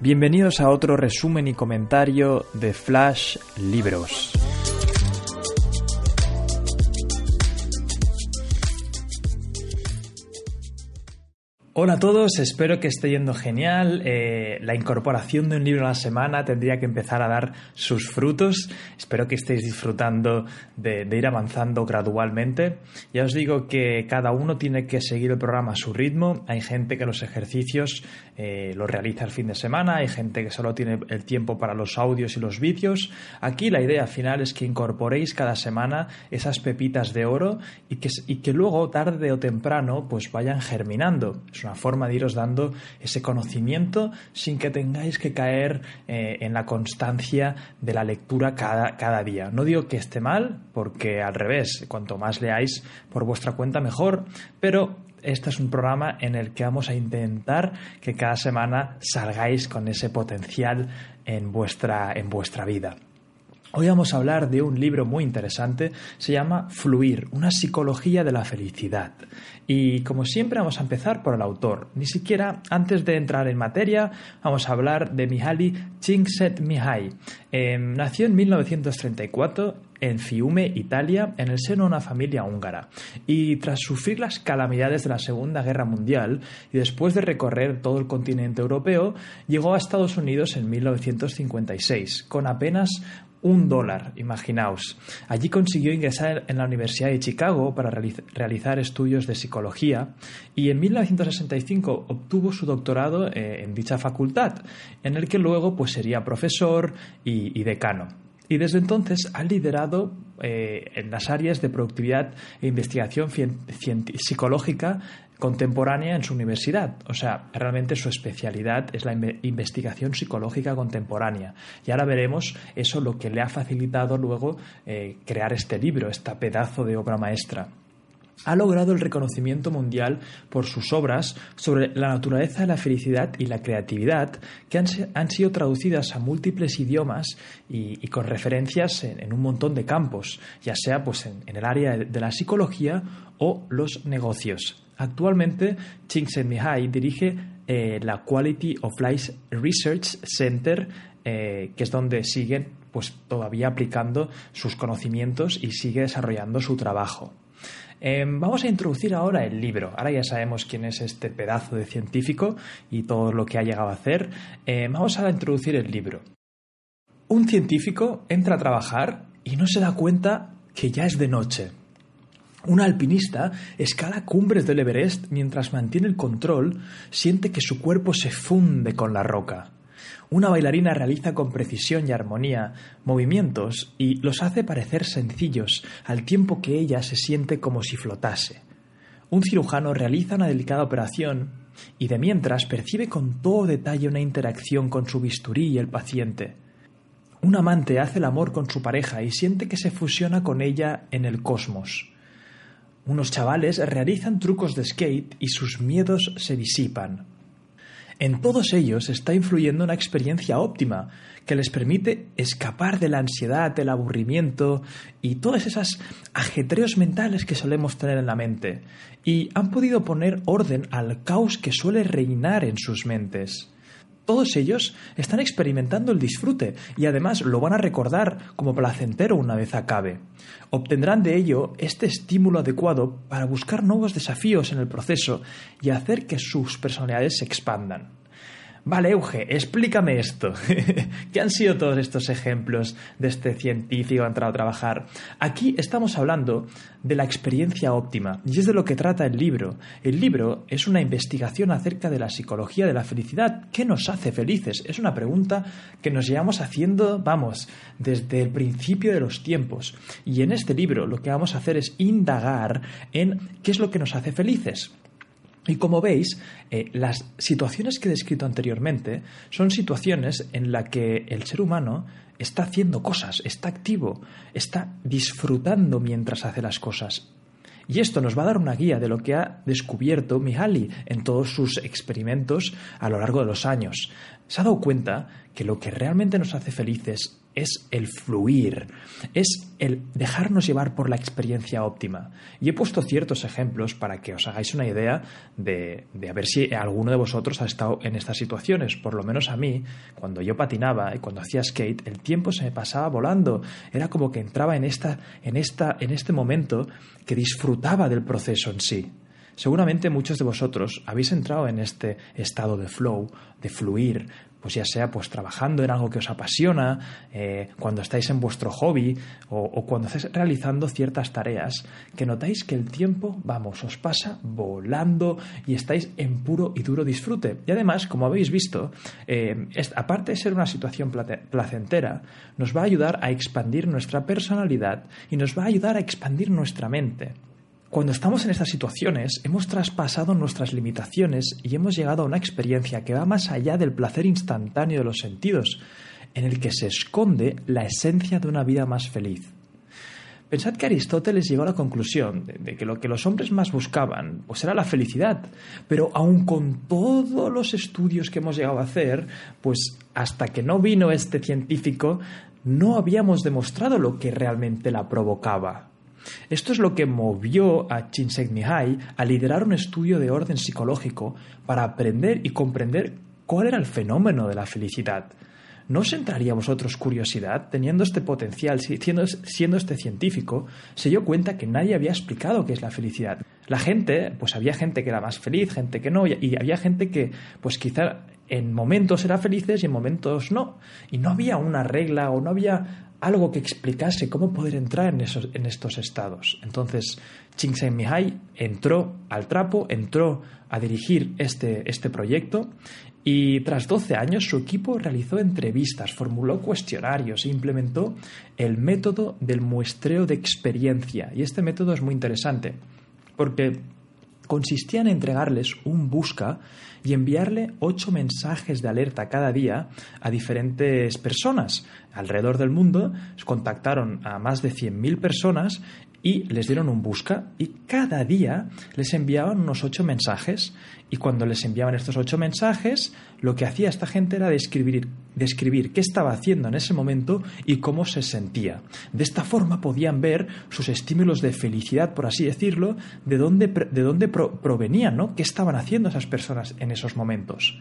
Bienvenidos a otro resumen y comentario de Flash Libros. Hola a todos, espero que esté yendo genial. Eh, la incorporación de un libro a la semana tendría que empezar a dar sus frutos. Espero que estéis disfrutando de, ir avanzando gradualmente. Ya os digo que cada uno tiene que seguir el programa a su ritmo. Hay gente que los ejercicios eh, los realiza el fin de semana, hay gente que solo tiene el tiempo para los audios y los vídeos. Aquí la idea final es que incorporéis cada semana esas pepitas de oro y que, luego, tarde o temprano, pues vayan germinando forma de iros dando ese conocimiento sin que tengáis que caer eh, en la constancia de la lectura cada, cada día. No digo que esté mal, porque al revés, cuanto más leáis por vuestra cuenta mejor, pero este es un programa en el que vamos a intentar que cada semana salgáis con ese potencial en vuestra, en vuestra vida. Hoy vamos a hablar de un libro muy interesante, se llama Fluir, una psicología de la felicidad. Y como siempre vamos a empezar por el autor. Ni siquiera antes de entrar en materia vamos a hablar de Mihaly Csikszentmihalyi. Em, nació en 1934 en Fiume, Italia, en el seno de una familia húngara. Y tras sufrir las calamidades de la Segunda Guerra Mundial y después de recorrer todo el continente europeo, llegó a Estados Unidos en 1956, con apenas un dólar, imaginaos. Allí consiguió ingresar en la Universidad de Chicago para realizar estudios de psicología y en 1965 obtuvo su doctorado eh, en dicha facultad, en el que luego pues, sería profesor y, decano. Y desde entonces ha liderado eh, en las áreas de productividad e investigación psicológica contemporánea en su universidad. O sea, realmente su especialidad es la investigación psicológica contemporánea. Y ahora veremos eso lo que le ha facilitado luego eh, crear este libro, este pedazo de obra maestra ha logrado el reconocimiento mundial por sus obras sobre la naturaleza de la felicidad y la creatividad, que han, sido traducidas a múltiples idiomas y, con referencias en, un montón de campos, ya sea pues en, el área de la psicología o los negocios. Actualmente, Csikszentmihalyi dirige eh, la Quality of Life Research Center, eh, que es donde siguen pues, todavía aplicando sus conocimientos y sigue desarrollando su trabajo. Em, vamos a introducir ahora el libro. Ahora ya sabemos quién es este pedazo de científico y todo lo que ha llegado a hacer. Vamos a introducir el libro. Un científico entra a trabajar y no se da cuenta que ya es de noche. Un alpinista escala cumbres del Everest mientras mantiene el control, siente que su cuerpo se funde con la roca. Una bailarina realiza con precisión y armonía movimientos y los hace parecer sencillos al tiempo que ella se siente como si flotase. Un cirujano realiza una delicada operación y de mientras percibe con todo detalle una interacción con su bisturí y el paciente. Un amante hace el amor con su pareja y siente que se fusiona con ella en el cosmos. Unos chavales realizan trucos de skate y sus miedos se disipan. En todos ellos está influyendo una experiencia óptima que les permite escapar de la ansiedad, del aburrimiento y todas esas ajetreos mentales que solemos tener en la mente. Y han podido poner orden al caos que suele reinar en sus mentes. Todos ellos están experimentando el disfrute y además lo van a recordar como placentero una vez acabe. Obtendrán de ello este estímulo adecuado para buscar nuevos desafíos en el proceso y hacer que sus personalidades se expandan. Vale, Euge, explícame esto. ¿Qué han sido todos estos ejemplos de este científico que ha entrado a trabajar? Aquí estamos hablando de la experiencia óptima y es de lo que trata el libro. El libro es una investigación acerca de la psicología de la felicidad. ¿Qué nos hace felices? Es una pregunta que nos llevamos haciendo, vamos, desde el principio de los tiempos. Y en este libro lo que vamos a hacer es indagar en qué es lo que nos hace felices. Y como veis, eh, las situaciones que he descrito anteriormente son situaciones en las que el ser humano está haciendo cosas, está activo, está disfrutando mientras hace las cosas. Y esto nos va a dar una guía de lo que ha descubierto Mihaly en todos sus experimentos a lo largo de los años. Se ha dado cuenta que lo que realmente nos hace felices es el fluir, es el dejarnos llevar por la experiencia óptima. Y he puesto ciertos ejemplos para que os hagáis una idea de, a ver si alguno de vosotros ha estado en estas situaciones. Por lo menos a mí, cuando yo patinaba y cuando hacía skate, el tiempo se me pasaba volando. Era como que entraba en, esta, en, esta, en este momento que disfrutaba del proceso en sí. Seguramente muchos de vosotros habéis entrado en este estado de flow, de fluir, pues ya sea pues trabajando en algo que os apasiona, eh, cuando estáis en vuestro hobby o, cuando estáis realizando ciertas tareas, que notáis que el tiempo, vamos, os pasa volando y estáis en puro y duro disfrute. Y además, como habéis visto, eh, aparte de ser una situación placentera, nos va a ayudar a expandir nuestra personalidad y nos va a ayudar a expandir nuestra mente. Cuando estamos en estas situaciones, hemos traspasado nuestras limitaciones y hemos llegado a una experiencia que va más allá del placer instantáneo de los sentidos, en el que se esconde la esencia de una vida más feliz. Pensad que Aristóteles llegó a la conclusión de, que lo que los hombres más buscaban pues era la felicidad, pero aun con todos los estudios que hemos llegado a hacer, pues hasta que no vino este científico, no habíamos demostrado lo que realmente la provocaba. Esto es lo que movió a Csikszentmihalyi a liderar un estudio de orden psicológico para aprender y comprender cuál era el fenómeno de la felicidad. ¿No os entraría a vosotros curiosidad? Teniendo este potencial, siendo, siendo, este científico, se dio cuenta que nadie había explicado qué es la felicidad. La gente, pues había gente que era más feliz, gente que no, y había gente que, pues quizá en momentos era felices y en momentos no. Y no había una regla o no había algo que explicase cómo poder entrar en, esos, en estos estados. Entonces, Csikszentmihalyi entró al trapo, entró a dirigir este, este proyecto y tras 12 años su equipo realizó entrevistas, formuló cuestionarios e implementó el método del muestreo de experiencia. Y este método es muy interesante porque consistía en entregarles un busca y enviarle ocho mensajes de alerta cada día a diferentes personas. Alrededor del mundo contactaron a más de 100.000 personas y les dieron un busca y cada día les enviaban unos ocho mensajes y cuando les enviaban estos ocho mensajes lo que hacía esta gente era describir, describir qué estaba haciendo en ese momento y cómo se sentía. De esta forma podían ver sus estímulos de felicidad, por así decirlo, de dónde, de dónde provenían, ¿no? qué estaban haciendo esas personas en esos momentos.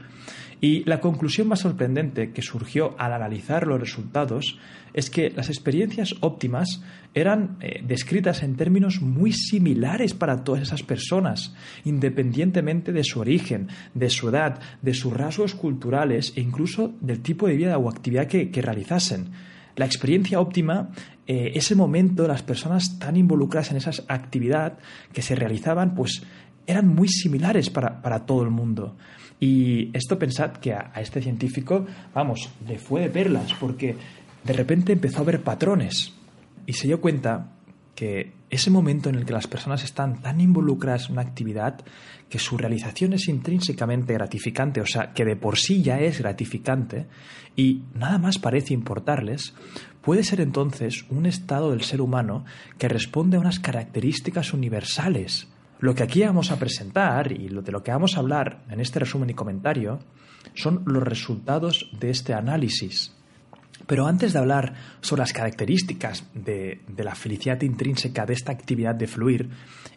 Y la conclusión más sorprendente que surgió al analizar los resultados es que las experiencias óptimas eran eh, descritas en términos muy similares para todas esas personas, independientemente de su origen, de su edad, de sus rasgos culturales e incluso del tipo de vida o actividad que, realizasen. La experiencia óptima, eh, ese momento, las personas tan involucradas en esa actividad que se realizaban, pues eran muy similares para, para todo el mundo. Y esto pensad que a, este científico, vamos, le fue de perlas, porque de repente empezó a ver patrones y se dio cuenta que ese momento en el que las personas están tan involucradas en una actividad que su realización es intrínsecamente gratificante, o sea, que de por sí ya es gratificante y nada más parece importarles, puede ser entonces un estado del ser humano que responde a unas características universales lo que aquí vamos a presentar y de lo que vamos a hablar en este resumen y comentario son los resultados de este análisis. Pero antes de hablar sobre las características de, la felicidad intrínseca de esta actividad de fluir,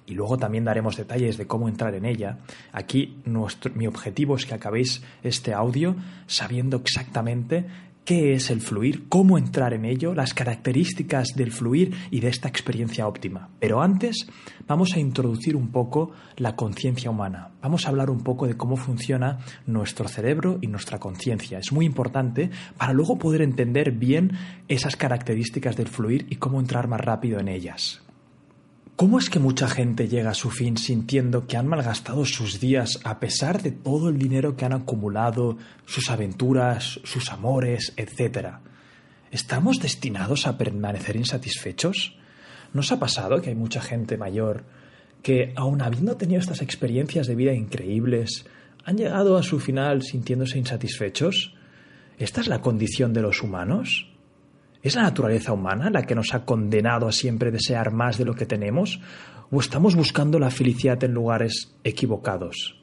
y luego también daremos detalles de cómo entrar en ella, aquí mi objetivo es que acabéis este audio sabiendo exactamente qué es el fluir, cómo entrar en ello, las características del fluir y de esta experiencia óptima. Pero antes vamos a introducir un poco la conciencia humana. Vamos a hablar un poco de cómo funciona nuestro cerebro y nuestra conciencia. Es muy importante para luego poder entender bien esas características del fluir y cómo entrar más rápido en ellas. ¿Cómo es que mucha gente llega a su fin sintiendo que han malgastado sus días a pesar de todo el dinero que han acumulado, sus aventuras, sus amores, etcétera? ¿Estamos destinados a permanecer insatisfechos? ¿Nos ha pasado que hay mucha gente mayor que aun habiendo tenido estas experiencias de vida increíbles, han llegado a su final sintiéndose insatisfechos? ¿Esta es la condición de los humanos? ¿Es la naturaleza humana la que nos ha condenado a siempre desear más de lo que tenemos? ¿O estamos buscando la felicidad en lugares equivocados?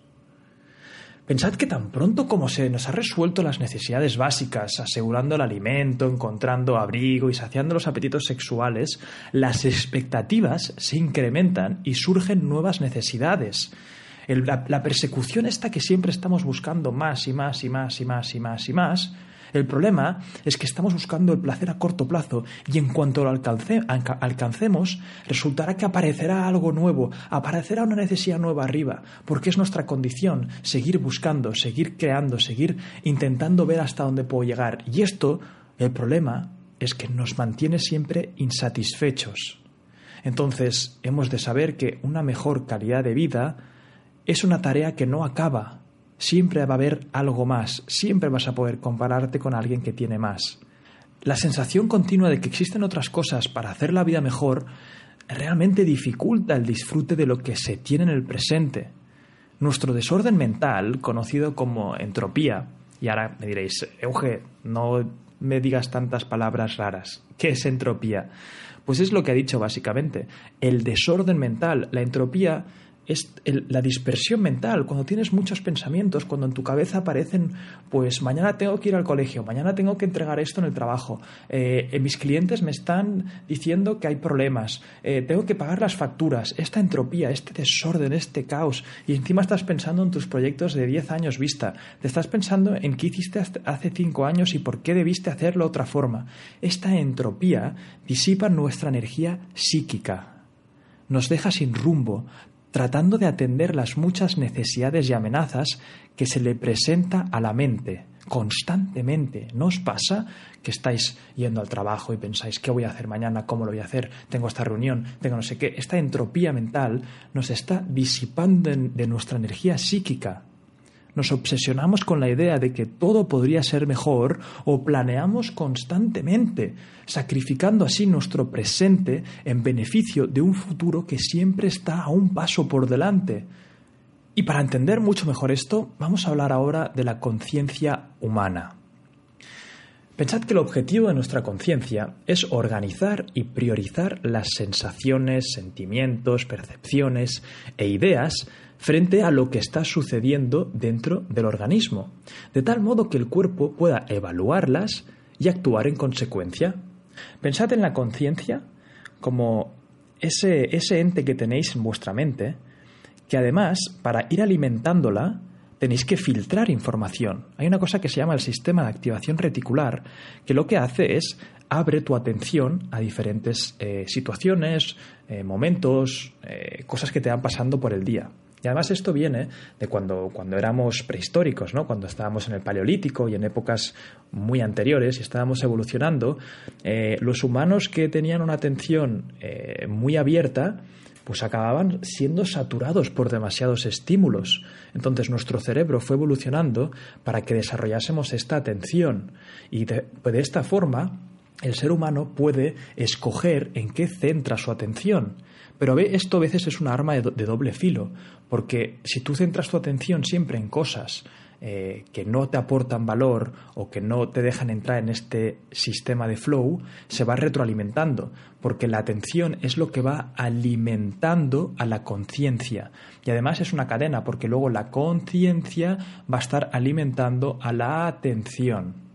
Pensad que tan pronto como se nos ha resuelto las necesidades básicas, asegurando el alimento, encontrando abrigo y saciando los apetitos sexuales, las expectativas se incrementan y surgen nuevas necesidades. la, la persecución esta que siempre estamos buscando más y más y más y más y más y más, el problema es que estamos buscando el placer a corto plazo y en cuanto lo alcancemos, resultará que aparecerá algo nuevo, aparecerá una necesidad nueva arriba, porque es nuestra condición seguir buscando, seguir creando, seguir intentando ver hasta dónde puedo llegar. Y esto, el problema, es que nos mantiene siempre insatisfechos. Entonces, hemos de saber que una mejor calidad de vida es una tarea que no acaba, Siempre va a haber algo más, siempre vas a poder compararte con alguien que tiene más. La sensación continua de que existen otras cosas para hacer la vida mejor realmente dificulta el disfrute de lo que se tiene en el presente. Nuestro desorden mental, conocido como entropía, y ahora me diréis, Euge, no me digas tantas palabras raras. ¿Qué es entropía? Pues es lo que ha dicho básicamente. El desorden mental, la entropía es la dispersión mental, cuando tienes muchos pensamientos, cuando en tu cabeza aparecen, pues mañana tengo que ir al colegio, mañana tengo que entregar esto en el trabajo, eh, eh, mis clientes me están diciendo que hay problemas, eh, tengo que pagar las facturas, esta entropía, este desorden, este caos, y encima estás pensando en tus proyectos de 10 años vista, te estás pensando en qué hiciste hace 5 años y por qué debiste hacerlo de otra forma. Esta entropía disipa nuestra energía psíquica nos deja sin rumbo, tratando de atender las muchas necesidades y amenazas que se le presenta a la mente constantemente. ¿No os pasa que estáis yendo al trabajo y pensáis qué voy a hacer mañana, cómo lo voy a hacer, tengo esta reunión, tengo no sé qué? Esta entropía mental nos está disipando de nuestra energía psíquica nos obsesionamos con la idea de que todo podría ser mejor o planeamos constantemente, sacrificando así nuestro presente en beneficio de un futuro que siempre está a un paso por delante. Y para entender mucho mejor esto, vamos a hablar ahora de la conciencia humana. Pensad que el objetivo de nuestra conciencia es organizar y priorizar las sensaciones, sentimientos, percepciones e ideas frente a lo que está sucediendo dentro del organismo, de tal modo que el cuerpo pueda evaluarlas y actuar en consecuencia. Pensad en la conciencia como ese, ese ente que tenéis en vuestra mente, que además, para ir alimentándola, tenéis que filtrar información. Hay una cosa que se llama el sistema de activación reticular, que lo que hace es abre tu atención a diferentes eh, situaciones, eh, momentos, eh, cosas que te van pasando por el día. Y además esto viene de cuando, cuando éramos prehistóricos, ¿no? cuando estábamos en el Paleolítico y en épocas muy anteriores y estábamos evolucionando, eh, los humanos que tenían una atención eh, muy abierta, pues acababan siendo saturados por demasiados estímulos. Entonces nuestro cerebro fue evolucionando para que desarrollásemos esta atención y de esta forma el ser humano puede escoger en qué centra su atención. Pero esto a veces es una arma de doble filo, porque si tú centras tu atención siempre en cosas eh, que no te aportan valor o que no te dejan entrar en este sistema de flow, se va retroalimentando, porque la atención es lo que va alimentando a la conciencia. Y además es una cadena, porque luego la conciencia va a estar alimentando a la atención.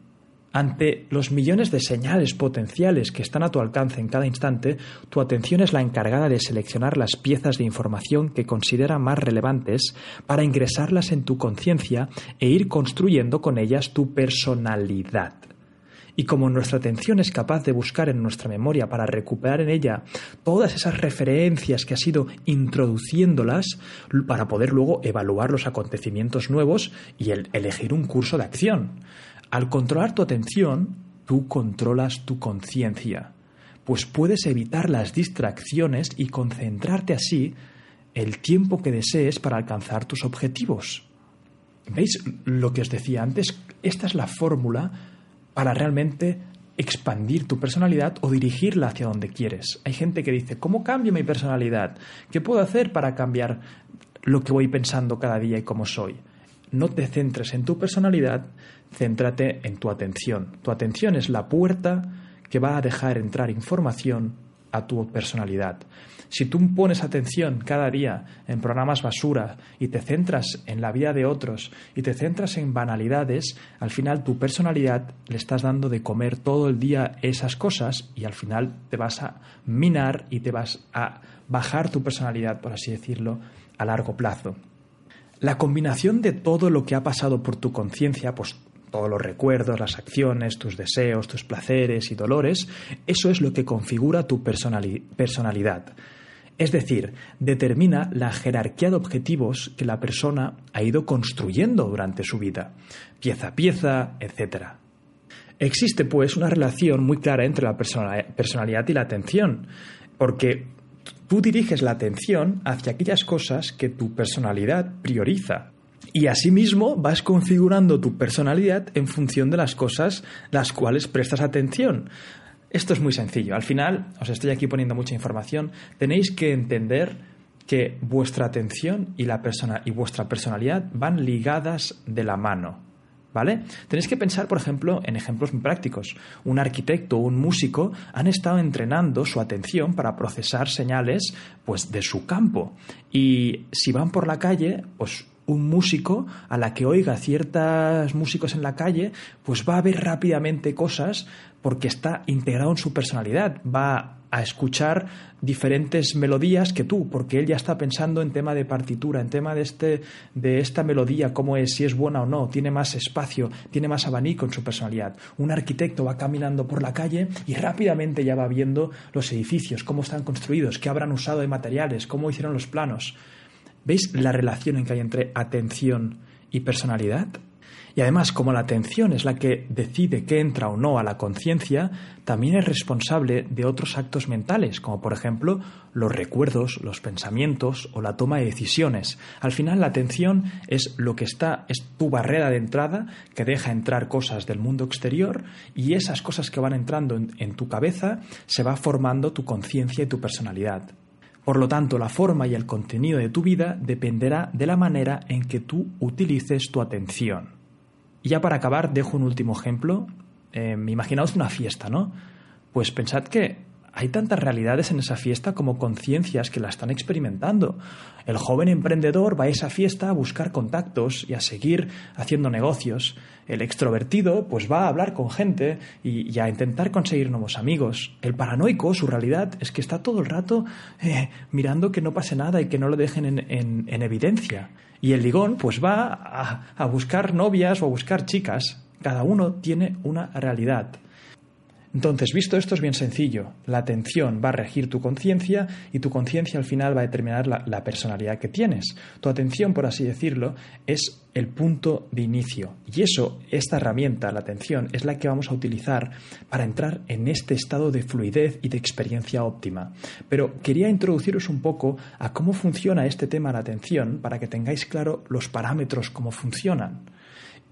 Ante los millones de señales potenciales que están a tu alcance en cada instante, tu atención es la encargada de seleccionar las piezas de información que considera más relevantes para ingresarlas en tu conciencia e ir construyendo con ellas tu personalidad. Y como nuestra atención es capaz de buscar en nuestra memoria para recuperar en ella todas esas referencias que has ido introduciéndolas para poder luego evaluar los acontecimientos nuevos y elegir un curso de acción. Al controlar tu atención, tú controlas tu conciencia, pues puedes evitar las distracciones y concentrarte así el tiempo que desees para alcanzar tus objetivos. ¿Veis lo que os decía antes? Esta es la fórmula para realmente expandir tu personalidad o dirigirla hacia donde quieres. Hay gente que dice, ¿cómo cambio mi personalidad? ¿Qué puedo hacer para cambiar lo que voy pensando cada día y cómo soy? No te centres en tu personalidad, céntrate en tu atención. Tu atención es la puerta que va a dejar entrar información a tu personalidad. Si tú pones atención cada día en programas basura y te centras en la vida de otros y te centras en banalidades, al final tu personalidad le estás dando de comer todo el día esas cosas y al final te vas a minar y te vas a bajar tu personalidad, por así decirlo, a largo plazo. La combinación de todo lo que ha pasado por tu conciencia, pues todos los recuerdos, las acciones, tus deseos, tus placeres y dolores, eso es lo que configura tu personalidad. Es decir, determina la jerarquía de objetivos que la persona ha ido construyendo durante su vida, pieza a pieza, etc. Existe, pues, una relación muy clara entre la personalidad y la atención, porque tú diriges la atención hacia aquellas cosas que tu personalidad prioriza. Y asimismo vas configurando tu personalidad en función de las cosas las cuales prestas atención. Esto es muy sencillo. Al final, os estoy aquí poniendo mucha información, tenéis que entender que vuestra atención y, la persona, y vuestra personalidad van ligadas de la mano. ¿Vale? Tenéis que pensar, por ejemplo, en ejemplos muy prácticos. Un arquitecto o un músico han estado entrenando su atención para procesar señales pues, de su campo. Y si van por la calle, pues un músico a la que oiga ciertos músicos en la calle, pues va a ver rápidamente cosas porque está integrado en su personalidad, va a escuchar diferentes melodías que tú, porque él ya está pensando en tema de partitura, en tema de, este, de esta melodía, cómo es, si es buena o no, tiene más espacio, tiene más abanico en su personalidad. Un arquitecto va caminando por la calle y rápidamente ya va viendo los edificios, cómo están construidos, qué habrán usado de materiales, cómo hicieron los planos. ¿Veis la relación en que hay entre atención y personalidad? Y además, como la atención es la que decide qué entra o no a la conciencia, también es responsable de otros actos mentales, como por ejemplo los recuerdos, los pensamientos o la toma de decisiones. Al final, la atención es lo que está, es tu barrera de entrada que deja entrar cosas del mundo exterior y esas cosas que van entrando en, en tu cabeza se va formando tu conciencia y tu personalidad. Por lo tanto, la forma y el contenido de tu vida dependerá de la manera en que tú utilices tu atención. Y ya para acabar, dejo un último ejemplo. Eh, imaginaos una fiesta, ¿no? Pues pensad que hay tantas realidades en esa fiesta como conciencias que la están experimentando. El joven emprendedor va a esa fiesta a buscar contactos y a seguir haciendo negocios. El extrovertido pues va a hablar con gente y, a intentar conseguir nuevos amigos. El paranoico, su realidad es que está todo el rato eh, mirando que no pase nada y que no lo dejen en, en, evidencia. Y el ligón pues va a buscar novias o a buscar chicas. Cada uno tiene una realidad. Entonces, visto esto es bien sencillo. La atención va a regir tu conciencia y tu conciencia al final va a determinar la, personalidad que tienes. Tu atención, por así decirlo, es el punto de inicio. Y eso, esta herramienta, la atención, es la que vamos a utilizar para entrar en este estado de fluidez y de experiencia óptima. Pero quería introduciros un poco a cómo funciona este tema de la atención para que tengáis claro los parámetros, cómo funcionan.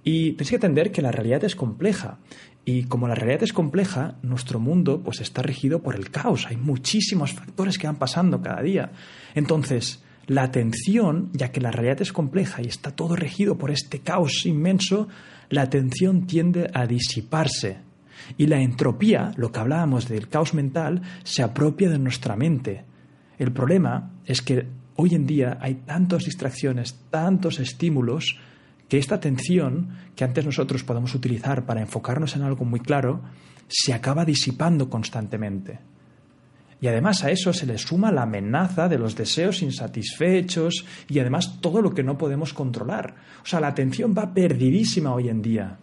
Y tenéis que entender que la realidad es compleja y como la realidad es compleja, nuestro mundo pues está regido por el caos. Hay muchísimos factores que van pasando cada día. Entonces, la atención, ya que la realidad es compleja y está todo regido por este caos inmenso, la atención tiende a disiparse. Y la entropía, lo que hablábamos del caos mental, se apropia de nuestra mente. El problema es que hoy en día hay tantas distracciones, tantos estímulos, que esta atención que antes nosotros podemos utilizar para enfocarnos en algo muy claro, se acaba disipando constantemente. Y además a eso se le suma la amenaza de los deseos insatisfechos y además todo lo que no podemos controlar. O sea, la atención va perdidísima hoy en día.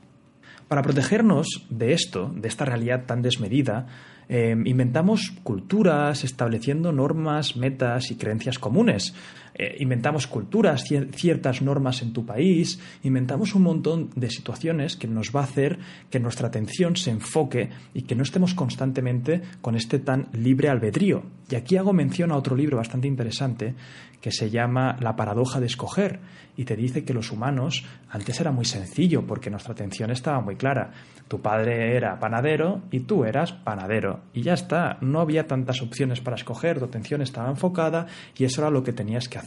Para protegernos de esto, de esta realidad tan desmedida, Em, inventamos culturas estableciendo normas, metas y creencias comunes. Eh, inventamos culturas, ciertas normas en tu país, inventamos un montón de situaciones que nos va a hacer que nuestra atención se enfoque y que no estemos constantemente con este tan libre albedrío. Y aquí hago mención a otro libro bastante interesante que se llama La paradoja de escoger y te dice que los humanos antes era muy sencillo porque nuestra atención estaba muy clara. Tu padre era panadero y tú eras panadero y ya está, no había tantas opciones para escoger, tu atención estaba enfocada y eso era lo que tenías que hacer.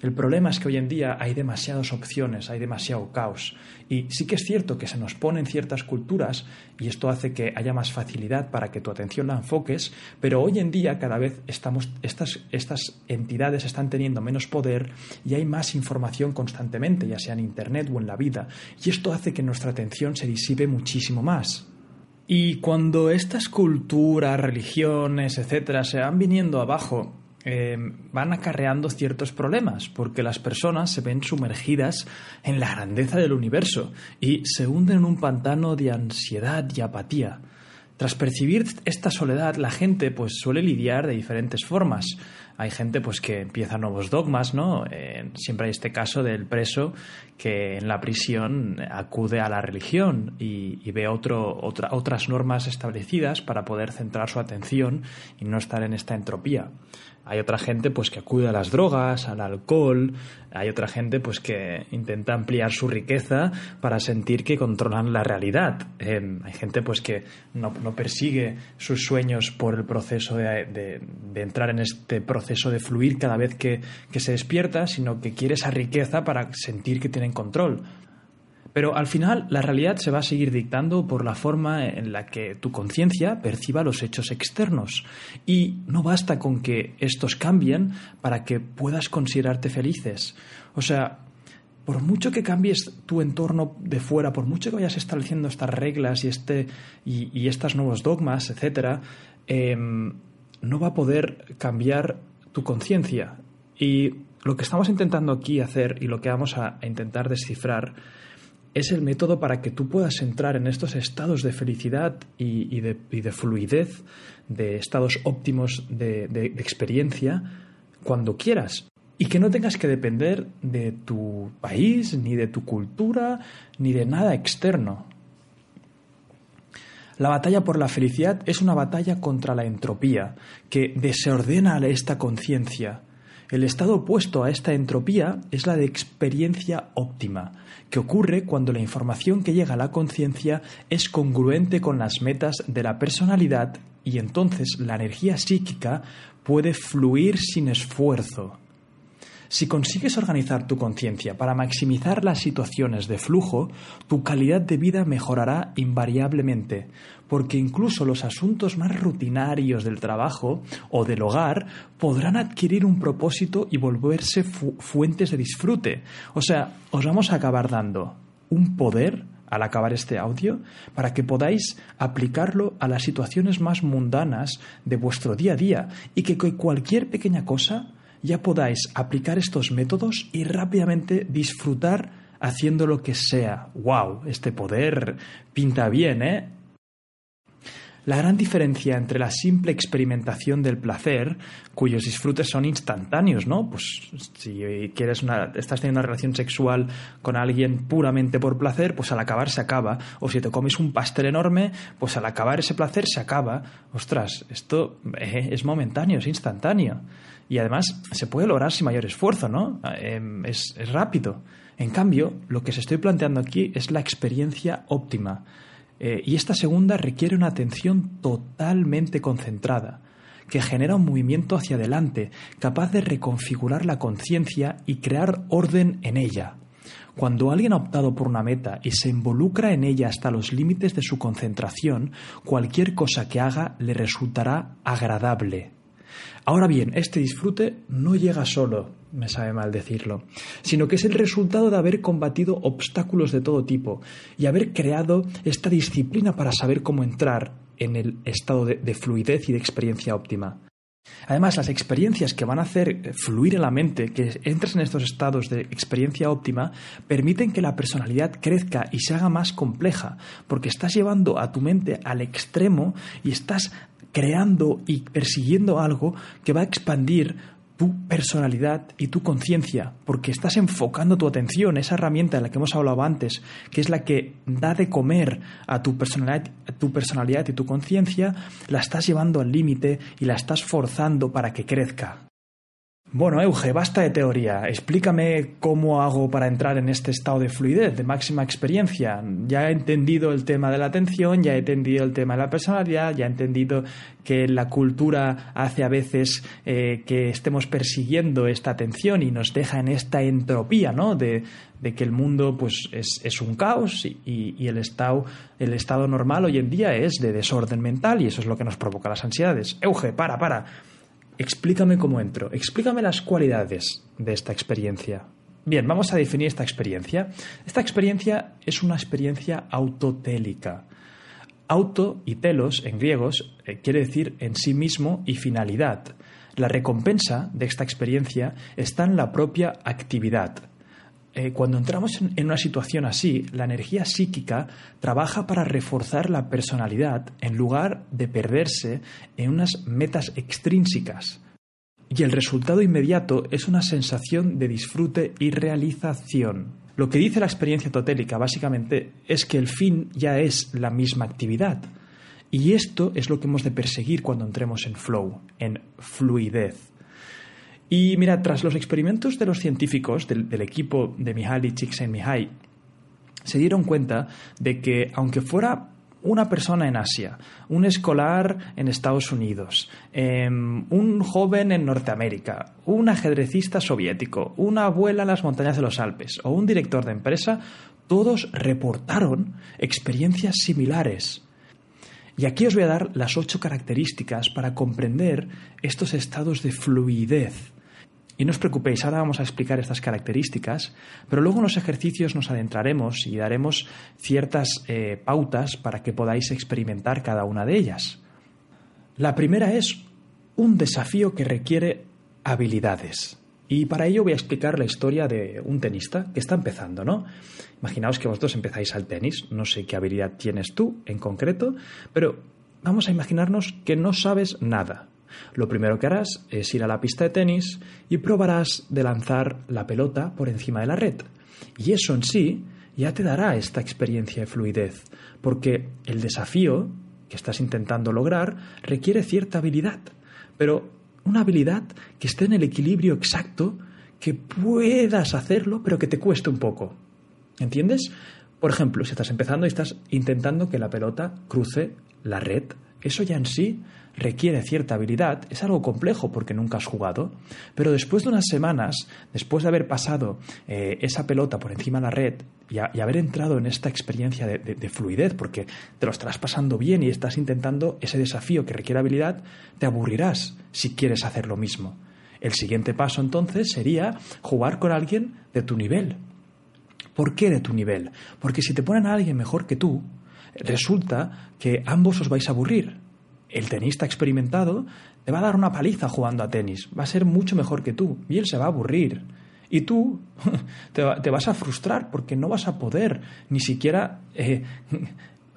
El problema es que hoy en día hay demasiadas opciones, hay demasiado caos. Y sí que es cierto que se nos ponen ciertas culturas y esto hace que haya más facilidad para que tu atención la enfoques, pero hoy en día cada vez estamos, estas, estas entidades están teniendo menos poder y hay más información constantemente, ya sea en Internet o en la vida. Y esto hace que nuestra atención se disipe muchísimo más. Y cuando estas culturas, religiones, etcétera, se van viniendo abajo Em, van acarreando ciertos problemas, porque las personas se ven sumergidas en la grandeza del universo y se hunden en un pantano de ansiedad y apatía. Tras percibir esta soledad, la gente pues suele lidiar de diferentes formas. Hay gente pues que empieza nuevos dogmas, ¿no? Siempre hay este caso del preso que en la prisión acude a la religión y, ve otras normas establecidas para poder centrar su atención y no estar en esta entropía. Hay otra gente pues que acude a las drogas, al alcohol, hay otra gente pues que intenta ampliar su riqueza para sentir que controlan la realidad. Em, hay gente pues que no, persigue sus sueños por el proceso de, entrar en este proceso de fluir cada vez que, que se despierta, sino que quiere esa riqueza para sentir que tienen control. Pero al final la realidad se va a seguir dictando por la forma en la que tu conciencia perciba los hechos externos. Y no basta con que estos cambien para que puedas considerarte felices. O sea, por mucho que cambies tu entorno de fuera, por mucho que vayas estableciendo estas reglas y, este, y, estos nuevos dogmas, etc., em, no va a poder cambiar tu conciencia. Y lo que estamos intentando aquí hacer y lo que vamos a intentar descifrar es el método para que tú puedas entrar en estos estados de felicidad y, de, fluidez, de estados óptimos de, experiencia, cuando quieras. Y que no tengas que depender de tu país, ni de tu cultura, ni de nada externo. La batalla por la felicidad es una batalla contra la entropía, que desordena esta conciencia. El estado opuesto a esta entropía es la de experiencia óptima, que ocurre cuando la información que llega a la conciencia es congruente con las metas de la personalidad y entonces la energía psíquica puede fluir sin esfuerzo. Si consigues organizar tu conciencia para maximizar las situaciones de flujo, tu calidad de vida mejorará invariablemente, porque incluso los asuntos más rutinarios del trabajo o del hogar podrán adquirir un propósito y volverse fuentes de disfrute. O sea, os vamos a acabar dando un poder al acabar este audio para que podáis aplicarlo a las situaciones más mundanas de vuestro día a día y que cualquier pequeña cosa ya podáis aplicar estos métodos y rápidamente disfrutar haciendo lo que sea. ¡Wow! Este poder pinta bien, ¿eh? La gran diferencia entre la simple experimentación del placer, cuyos disfrutes son instantáneos, ¿no? Pues si quieres una, estás teniendo una relación sexual con alguien puramente por placer, pues al acabar se acaba. O si te comes un pastel enorme, pues al acabar ese placer se acaba. Ostras, esto eh, es momentáneo, es instantáneo. Y además se puede lograr sin mayor esfuerzo, ¿no? Em, es, es rápido. En cambio, lo que se estoy planteando aquí es la experiencia óptima. Eh, y esta segunda requiere una atención totalmente concentrada, que genera un movimiento hacia adelante, capaz de reconfigurar la conciencia y crear orden en ella. Cuando alguien ha optado por una meta y se involucra en ella hasta los límites de su concentración, cualquier cosa que haga le resultará agradable. Ahora bien, este disfrute no llega solo, me sabe mal decirlo, sino que es el resultado de haber combatido obstáculos de todo tipo y haber creado esta disciplina para saber cómo entrar en el estado de, fluidez y de experiencia óptima. Además, las experiencias que van a hacer fluir en la mente, que entres en estos estados de experiencia óptima, permiten que la personalidad crezca y se haga más compleja, porque estás llevando a tu mente al extremo y estás creando y persiguiendo algo que va a expandir tu personalidad y tu conciencia, porque estás enfocando tu atención, esa herramienta de la que hemos hablado antes, que es la que da de comer a tu personalidad, a tu personalidad y tu conciencia, la estás llevando al límite y la estás forzando para que crezca. Bueno, Euge, basta de teoría. Explícame cómo hago para entrar en este estado de fluidez, de máxima experiencia. Ya he entendido el tema de la atención, ya he entendido el tema de la personalidad, ya he entendido que la cultura hace a veces eh, que estemos persiguiendo esta atención y nos deja en esta entropía, ¿no? De, que el mundo pues, es, un caos y, y, el, estado, el estado normal hoy en día es de desorden mental y eso es lo que nos provoca las ansiedades. Euge, para, para explícame cómo entro, explícame las cualidades de esta experiencia. Bien, vamos a definir esta experiencia. Esta experiencia es una experiencia autotélica. Auto y telos en griegos eh, quiere decir en sí mismo y finalidad. La recompensa de esta experiencia está en la propia actividad. Eh, cuando entramos en, una situación así, la energía psíquica trabaja para reforzar la personalidad en lugar de perderse en unas metas extrínsecas. Y el resultado inmediato es una sensación de disfrute y realización. Lo que dice la experiencia totélica básicamente es que el fin ya es la misma actividad. Y esto es lo que hemos de perseguir cuando entremos en flow, en fluidez. Y mira, tras los experimentos de los científicos del, equipo de Mihaly Csikszentmihalyi, se dieron cuenta de que aunque fuera una persona en Asia, un escolar en Estados Unidos, em, un joven en Norteamérica, un ajedrecista soviético, una abuela en las montañas de los Alpes o un director de empresa, todos reportaron experiencias similares. Y aquí os voy a dar las ocho características para comprender estos estados de fluidez y no os preocupéis, ahora vamos a explicar estas características, pero luego en los ejercicios nos adentraremos y daremos ciertas eh, pautas para que podáis experimentar cada una de ellas. La primera es un desafío que requiere habilidades. Y para ello voy a explicar la historia de un tenista que está empezando, ¿no? Imaginaos que vosotros empezáis al tenis, no sé qué habilidad tienes tú en concreto, pero vamos a imaginarnos que no sabes nada, lo primero que harás es ir a la pista de tenis y probarás de lanzar la pelota por encima de la red. Y eso en sí ya te dará esta experiencia de fluidez, porque el desafío que estás intentando lograr requiere cierta habilidad, pero una habilidad que esté en el equilibrio exacto, que puedas hacerlo, pero que te cueste un poco. ¿Entiendes? Por ejemplo, si estás empezando y estás intentando que la pelota cruce la red, eso ya en sí requiere cierta habilidad, es algo complejo porque nunca has jugado, pero después de unas semanas, después de haber pasado eh, esa pelota por encima de la red y, haber entrado en esta experiencia de, de, fluidez, porque te lo estás pasando bien y estás intentando ese desafío que requiere habilidad, te aburrirás si quieres hacer lo mismo. El siguiente paso entonces sería jugar con alguien de tu nivel. ¿Por qué de tu nivel? Porque si te ponen a alguien mejor que tú, resulta que ambos os vais a aburrir el tenista experimentado te va a dar una paliza jugando a tenis, va a ser mucho mejor que tú y él se va a aburrir. Y tú te, vas a frustrar porque no vas a poder ni siquiera eh,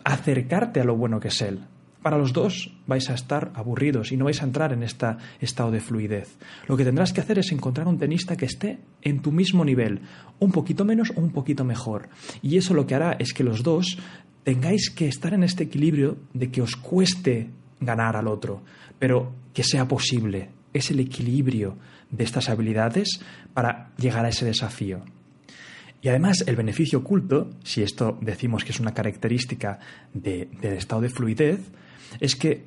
acercarte a lo bueno que es él. Para los dos vais a estar aburridos y no vais a entrar en este estado de fluidez. Lo que tendrás que hacer es encontrar un tenista que esté en tu mismo nivel, un poquito menos o un poquito mejor. Y eso lo que hará es que los dos tengáis que estar en este equilibrio de que os cueste ganar al otro, pero que sea posible. Es el equilibrio de estas habilidades para llegar a ese desafío. Y además el beneficio oculto, si esto decimos que es una característica del estado de fluidez, es que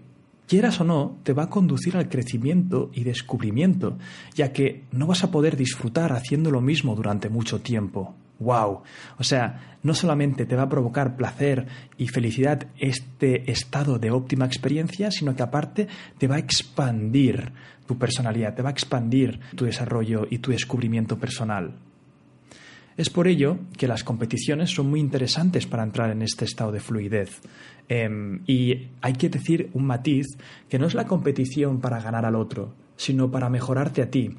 quieras o no, te va a conducir al crecimiento y descubrimiento, ya que no vas a poder disfrutar haciendo lo mismo durante mucho tiempo wow. O sea, no solamente te va a provocar placer y felicidad este estado de óptima experiencia, sino que aparte te va a expandir tu personalidad, te va a expandir tu desarrollo y tu descubrimiento personal. Es por ello que las competiciones son muy interesantes para entrar en este estado de fluidez. Em, y hay que decir un matiz que no es la competición para ganar al otro, sino para mejorarte a ti,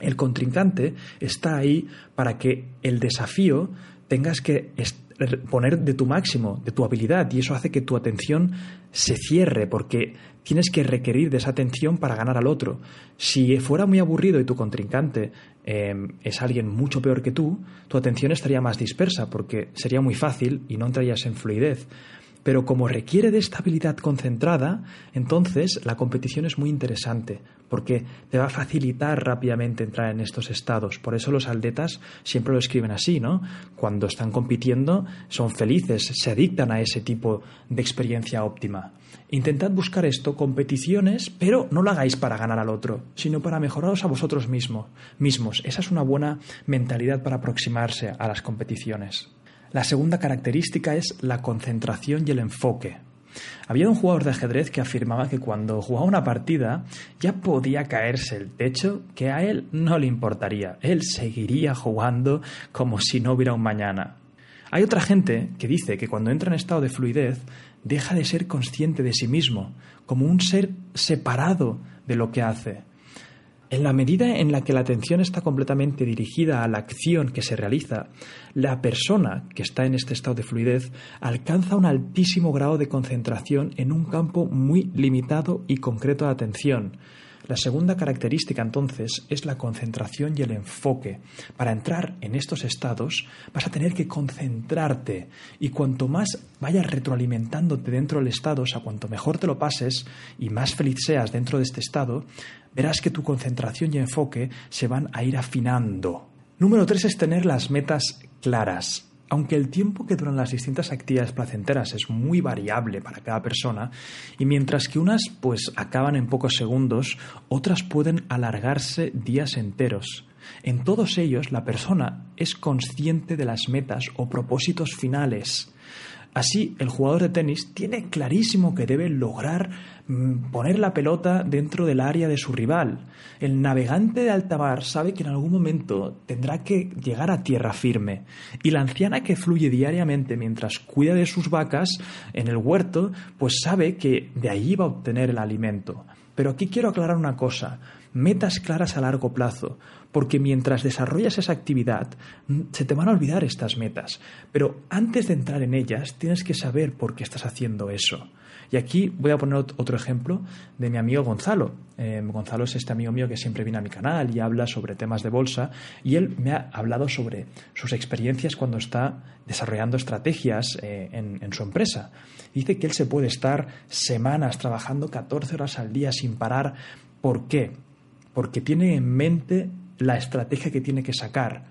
el contrincante está ahí para que el desafío tengas que poner de tu máximo, de tu habilidad, y eso hace que tu atención se cierre, porque tienes que requerir de esa atención para ganar al otro. Si fuera muy aburrido y tu contrincante em, es alguien mucho peor que tú, tu atención estaría más dispersa, porque sería muy fácil y no entrarías en fluidez. Pero como requiere de estabilidad concentrada, entonces la competición es muy interesante, porque te va a facilitar rápidamente entrar en estos estados. Por eso los atletas siempre lo escriben así, ¿no? Cuando están compitiendo son felices, se adictan a ese tipo de experiencia óptima. Intentad buscar esto, competiciones, pero no lo hagáis para ganar al otro, sino para mejoraros a vosotros mismos. mismos. Esa es una buena mentalidad para aproximarse a las competiciones. La segunda característica es la concentración y el enfoque. Había un jugador de ajedrez que afirmaba que cuando jugaba una partida ya podía caerse el techo, que a él no le importaría. Él seguiría jugando como si no hubiera un mañana. Hay otra gente que dice que cuando entra en estado de fluidez deja de ser consciente de sí mismo, como un ser separado de lo que hace. En la medida en la que la atención está completamente dirigida a la acción que se realiza, la persona que está en este estado de fluidez alcanza un altísimo grado de concentración en un campo muy limitado y concreto de atención. La segunda característica entonces es la concentración y el enfoque. Para entrar en estos estados vas a tener que concentrarte y cuanto más vayas retroalimentándote dentro del estado, o sea, cuanto mejor te lo pases y más feliz seas dentro de este estado, verás que tu concentración y enfoque se van a ir afinando. Número tres es tener las metas claras. Aunque el tiempo que duran las distintas actividades placenteras es muy variable para cada persona, y mientras que unas pues acaban en pocos segundos, otras pueden alargarse días enteros. En todos ellos la persona es consciente de las metas o propósitos finales. Así, el jugador de tenis tiene clarísimo que debe lograr mm, poner la pelota dentro del área de su rival. El navegante de alta mar sabe que en algún momento tendrá que llegar a tierra firme. Y la anciana que fluye diariamente mientras cuida de sus vacas en el huerto, pues sabe que de allí va a obtener el alimento. Pero aquí quiero aclarar una cosa metas claras a largo plazo, porque mientras desarrollas esa actividad mm, se te van a olvidar estas metas, pero antes de entrar en ellas tienes que saber por qué estás haciendo eso. Y aquí voy a poner otro ejemplo de mi amigo Gonzalo. Eh, Gonzalo es este amigo mío que siempre viene a mi canal y habla sobre temas de bolsa y él me ha hablado sobre sus experiencias cuando está desarrollando estrategias eh, en, en su empresa. Dice que él se puede estar semanas trabajando 14 horas al día sin parar. ¿Por qué? Porque tiene en mente la estrategia que tiene que sacar.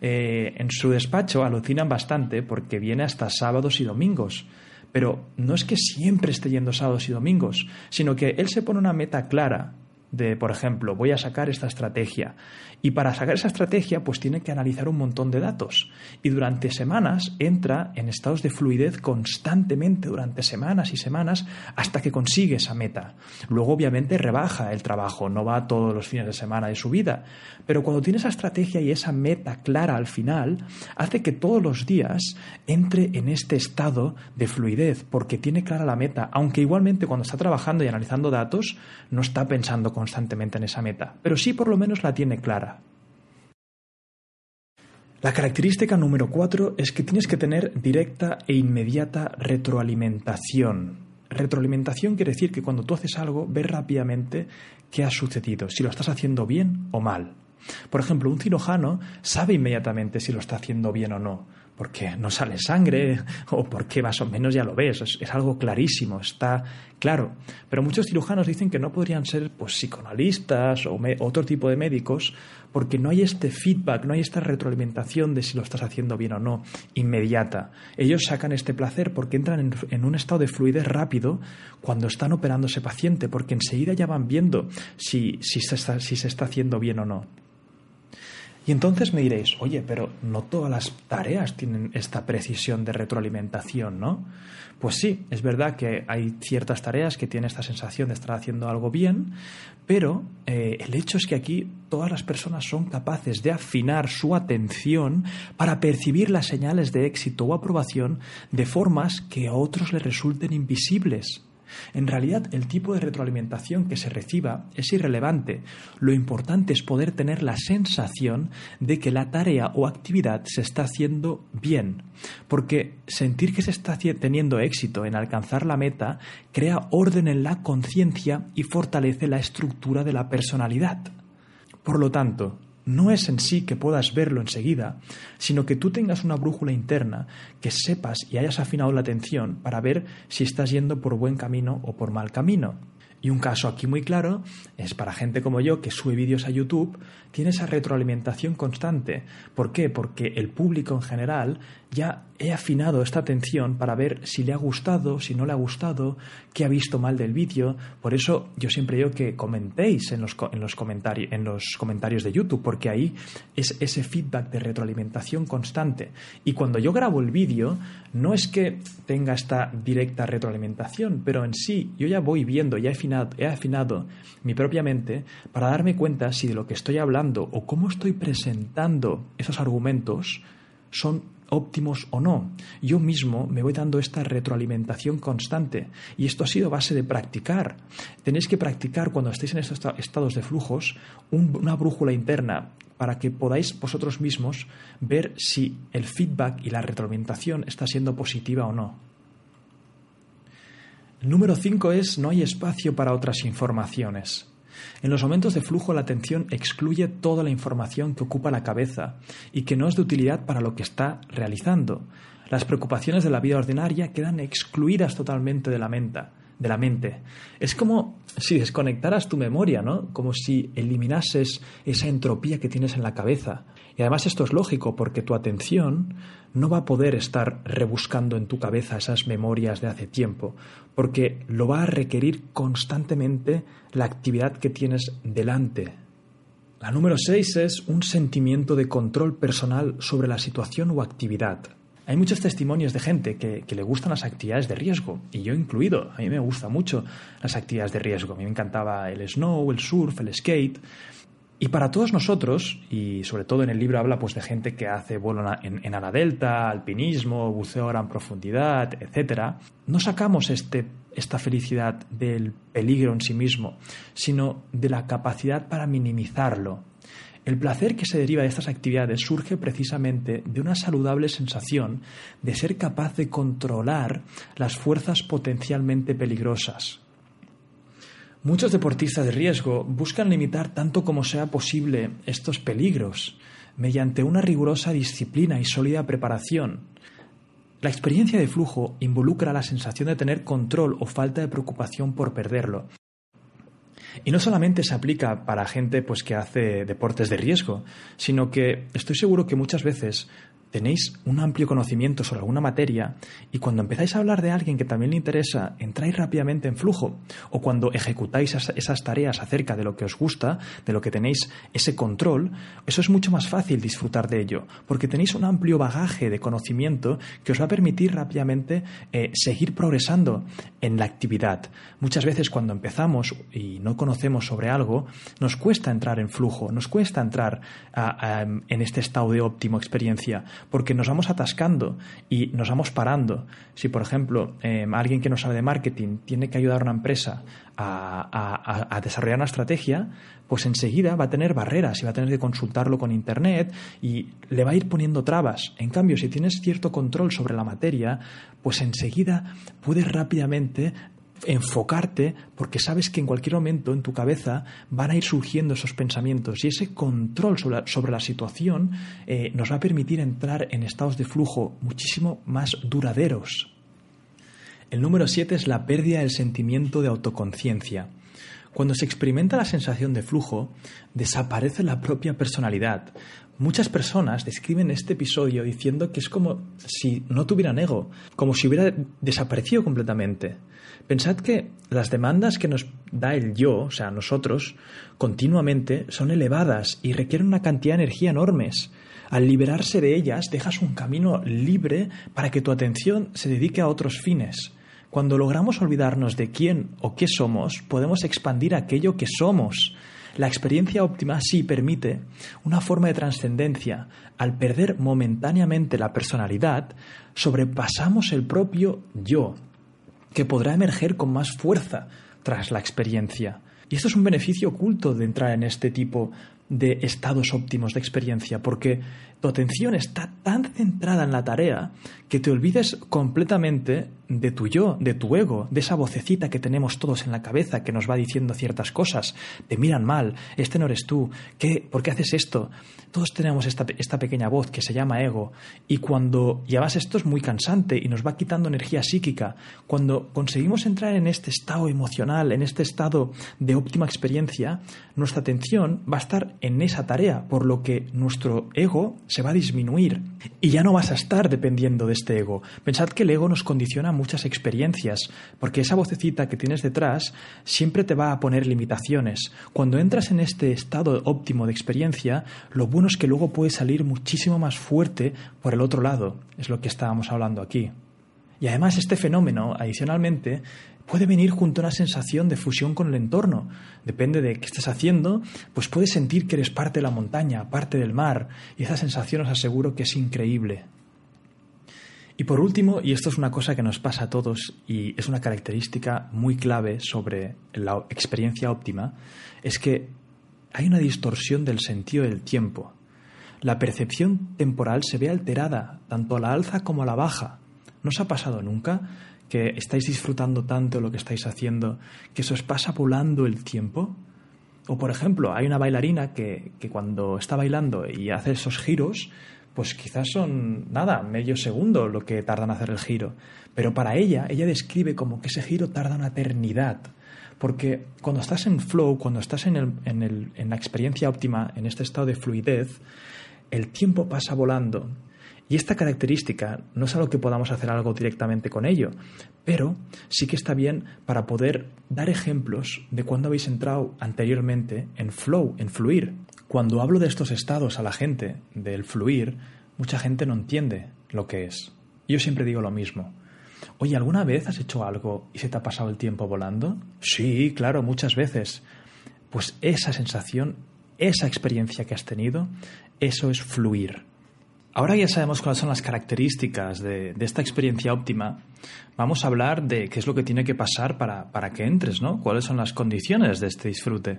Eh, en su despacho alucinan bastante porque viene hasta sábados y domingos. Pero no es que siempre esté yendo sábados y domingos, sino que él se pone una meta clara de, por ejemplo, voy a sacar esta estrategia. Y para sacar esa estrategia, pues tiene que analizar un montón de datos. Y durante semanas entra en estados de fluidez constantemente, durante semanas y semanas, hasta que consigue esa meta. Luego, obviamente, rebaja el trabajo, no va todos los fines de semana de su vida. Pero cuando tiene esa estrategia y esa meta clara al final, hace que todos los días entre en este estado de fluidez, porque tiene clara la meta, aunque igualmente cuando está trabajando y analizando datos, no está pensando constantemente en esa meta, pero sí por lo menos la tiene clara. La característica número cuatro es que tienes que tener directa e inmediata retroalimentación. Retroalimentación quiere decir que cuando tú haces algo, ves rápidamente qué ha sucedido, si lo estás haciendo bien o mal. Por ejemplo, un cirujano sabe inmediatamente si lo está haciendo bien o no porque no sale sangre o porque más o menos ya lo ves, es, algo clarísimo, está claro. Pero muchos cirujanos dicen que no podrían ser pues, psicoanalistas o otro tipo de médicos porque no hay este feedback, no hay esta retroalimentación de si lo estás haciendo bien o no, inmediata. Ellos sacan este placer porque entran en, un estado de fluidez rápido cuando están operando ese paciente, porque enseguida ya van viendo si, si, si se está haciendo bien o no. Y entonces me diréis, oye, pero no todas las tareas tienen esta precisión de retroalimentación, ¿no? Pues sí, es verdad que hay ciertas tareas que tienen esta sensación de estar haciendo algo bien, pero eh, el hecho es que aquí todas las personas son capaces de afinar su atención para percibir las señales de éxito o aprobación de formas que a otros les resulten invisibles. En realidad, el tipo de retroalimentación que se reciba es irrelevante. Lo importante es poder tener la sensación de que la tarea o actividad se está haciendo bien, porque sentir que se está teniendo éxito en alcanzar la meta crea orden en la conciencia y fortalece la estructura de la personalidad. Por lo tanto, no es en sí que puedas verlo enseguida, sino que tú tengas una brújula interna, que sepas y hayas afinado la atención para ver si estás yendo por buen camino o por mal camino. Y un caso aquí muy claro es para gente como yo que sube vídeos a YouTube, tiene esa retroalimentación constante. ¿Por qué? Porque el público en general ya he afinado esta atención para ver si le ha gustado, si no le ha gustado, qué ha visto mal del vídeo. Por eso yo siempre digo que comentéis en los, en los, en los comentarios de YouTube, porque ahí es ese feedback de retroalimentación constante. Y cuando yo grabo el vídeo, no es que tenga esta directa retroalimentación, pero en sí yo ya voy viendo, ya he afinado, he afinado mi propia mente para darme cuenta si de lo que estoy hablando o cómo estoy presentando esos argumentos son óptimos o no. Yo mismo me voy dando esta retroalimentación constante y esto ha sido base de practicar. Tenéis que practicar cuando estéis en estos estados de flujos una brújula interna para que podáis vosotros mismos ver si el feedback y la retroalimentación está siendo positiva o no. número 5 es no hay espacio para otras informaciones. En los momentos de flujo la atención excluye toda la información que ocupa la cabeza y que no es de utilidad para lo que está realizando. Las preocupaciones de la vida ordinaria quedan excluidas totalmente de la mente. De la mente. Es como si desconectaras tu memoria, ¿no? Como si eliminases esa entropía que tienes en la cabeza. Y además esto es lógico porque tu atención no va a poder estar rebuscando en tu cabeza esas memorias de hace tiempo, porque lo va a requerir constantemente la actividad que tienes delante. La número 6 es un sentimiento de control personal sobre la situación o actividad. Hay muchos testimonios de gente que, le gustan las actividades de riesgo, y yo incluido. A mí me gustan mucho las actividades de riesgo. A mí me encantaba el snow, el surf, el skate. Y para todos nosotros, y sobre todo en el libro habla pues de gente que hace vuelo en, en ala delta, alpinismo, buceo a gran profundidad, etc., no sacamos este, esta felicidad del peligro en sí mismo, sino de la capacidad para minimizarlo. El placer que se deriva de estas actividades surge precisamente de una saludable sensación de ser capaz de controlar las fuerzas potencialmente peligrosas, Muchos deportistas de riesgo buscan limitar tanto como sea posible estos peligros mediante una rigurosa disciplina y sólida preparación. La experiencia de flujo involucra la sensación de tener control o falta de preocupación por perderlo. Y no solamente se aplica para gente pues, que hace deportes de riesgo, sino que estoy seguro que muchas veces tenéis un amplio conocimiento sobre alguna materia y cuando empezáis a hablar de alguien que también le interesa, entráis rápidamente en flujo. O cuando ejecutáis esas tareas acerca de lo que os gusta, de lo que tenéis ese control, eso es mucho más fácil disfrutar de ello, porque tenéis un amplio bagaje de conocimiento que os va a permitir rápidamente eh, seguir progresando en la actividad. Muchas veces cuando empezamos y no conocemos sobre algo, nos cuesta entrar en flujo, nos cuesta entrar en este estado de óptimo experiencia porque nos vamos atascando y nos vamos parando. Si, por ejemplo, em, alguien que no sabe de marketing tiene que ayudar a una empresa a, desarrollar una estrategia, pues enseguida va a tener barreras y va a tener que consultarlo con Internet y le va a ir poniendo trabas. En cambio, si tienes cierto control sobre la materia, pues enseguida puedes rápidamente enfocarte porque sabes que en cualquier momento en tu cabeza van a ir surgiendo esos pensamientos y ese control sobre la, situación eh, nos va a permitir entrar en estados de flujo muchísimo más duraderos. El número 7 es la pérdida del sentimiento de autoconciencia. Cuando se experimenta la sensación de flujo, desaparece la propia personalidad. Muchas personas describen este episodio diciendo que es como si no tuvieran ego, como si hubiera desaparecido completamente. Pensad que las demandas que nos da el yo, o sea, nosotros, continuamente son elevadas y requieren una cantidad de energía enormes. Al liberarse de ellas, dejas un camino libre para que tu atención se dedique a otros fines. Cuando logramos olvidarnos de quién o qué somos, podemos expandir aquello que somos. La experiencia óptima sí permite una forma de trascendencia. Al perder momentáneamente la personalidad, sobrepasamos el propio yo, que podrá emerger con más fuerza tras la experiencia. Y esto es un beneficio oculto de entrar en este tipo de estados óptimos de experiencia, porque tu atención está tan centrada en la tarea que te olvides completamente de tu yo, de tu ego, de esa vocecita que tenemos todos en la cabeza que nos va diciendo ciertas cosas, te miran mal, este no eres tú, ¿qué, ¿por qué haces esto? Todos tenemos esta, esta pequeña voz que se llama ego y cuando, además esto es muy cansante y nos va quitando energía psíquica, cuando conseguimos entrar en este estado emocional, en este estado de óptima experiencia, nuestra atención va a estar en esa tarea, por lo que nuestro ego se va a disminuir y ya no vas a estar dependiendo de este ego. Pensad que el ego nos condiciona muchas experiencias, porque esa vocecita que tienes detrás siempre te va a poner limitaciones. Cuando entras en este estado óptimo de experiencia, lo bueno es que luego puedes salir muchísimo más fuerte por el otro lado, es lo que estábamos hablando aquí. Y además este fenómeno, adicionalmente, puede venir junto a una sensación de fusión con el entorno. Depende de qué estés haciendo, pues puedes sentir que eres parte de la montaña, parte del mar, y esa sensación os aseguro que es increíble. Y por último, y esto es una cosa que nos pasa a todos y es una característica muy clave sobre la experiencia óptima, es que hay una distorsión del sentido del tiempo. La percepción temporal se ve alterada, tanto a la alza como a la baja. ¿No os ha pasado nunca que estáis disfrutando tanto lo que estáis haciendo que se os pasa volando el tiempo? O por ejemplo, hay una bailarina que, que cuando está bailando y hace esos giros, pues quizás son nada, medio segundo lo que tardan en hacer el giro. Pero para ella, ella describe como que ese giro tarda una eternidad. Porque cuando estás en flow, cuando estás en, el, en, el, en la experiencia óptima, en este estado de fluidez, el tiempo pasa volando y esta característica no es algo que podamos hacer algo directamente con ello, pero sí que está bien para poder dar ejemplos de cuando habéis entrado anteriormente en flow, en fluir. Cuando hablo de estos estados a la gente, del fluir, mucha gente no entiende lo que es. Yo siempre digo lo mismo. Oye, ¿alguna vez has hecho algo y se te ha pasado el tiempo volando? Sí, claro, muchas veces. Pues esa sensación, esa experiencia que has tenido, eso es fluir. Ahora ya sabemos cuáles son las características de, esta experiencia óptima, vamos a hablar de qué es lo que tiene que pasar para, para que entres, ¿no? ¿Cuáles son las condiciones de este disfrute?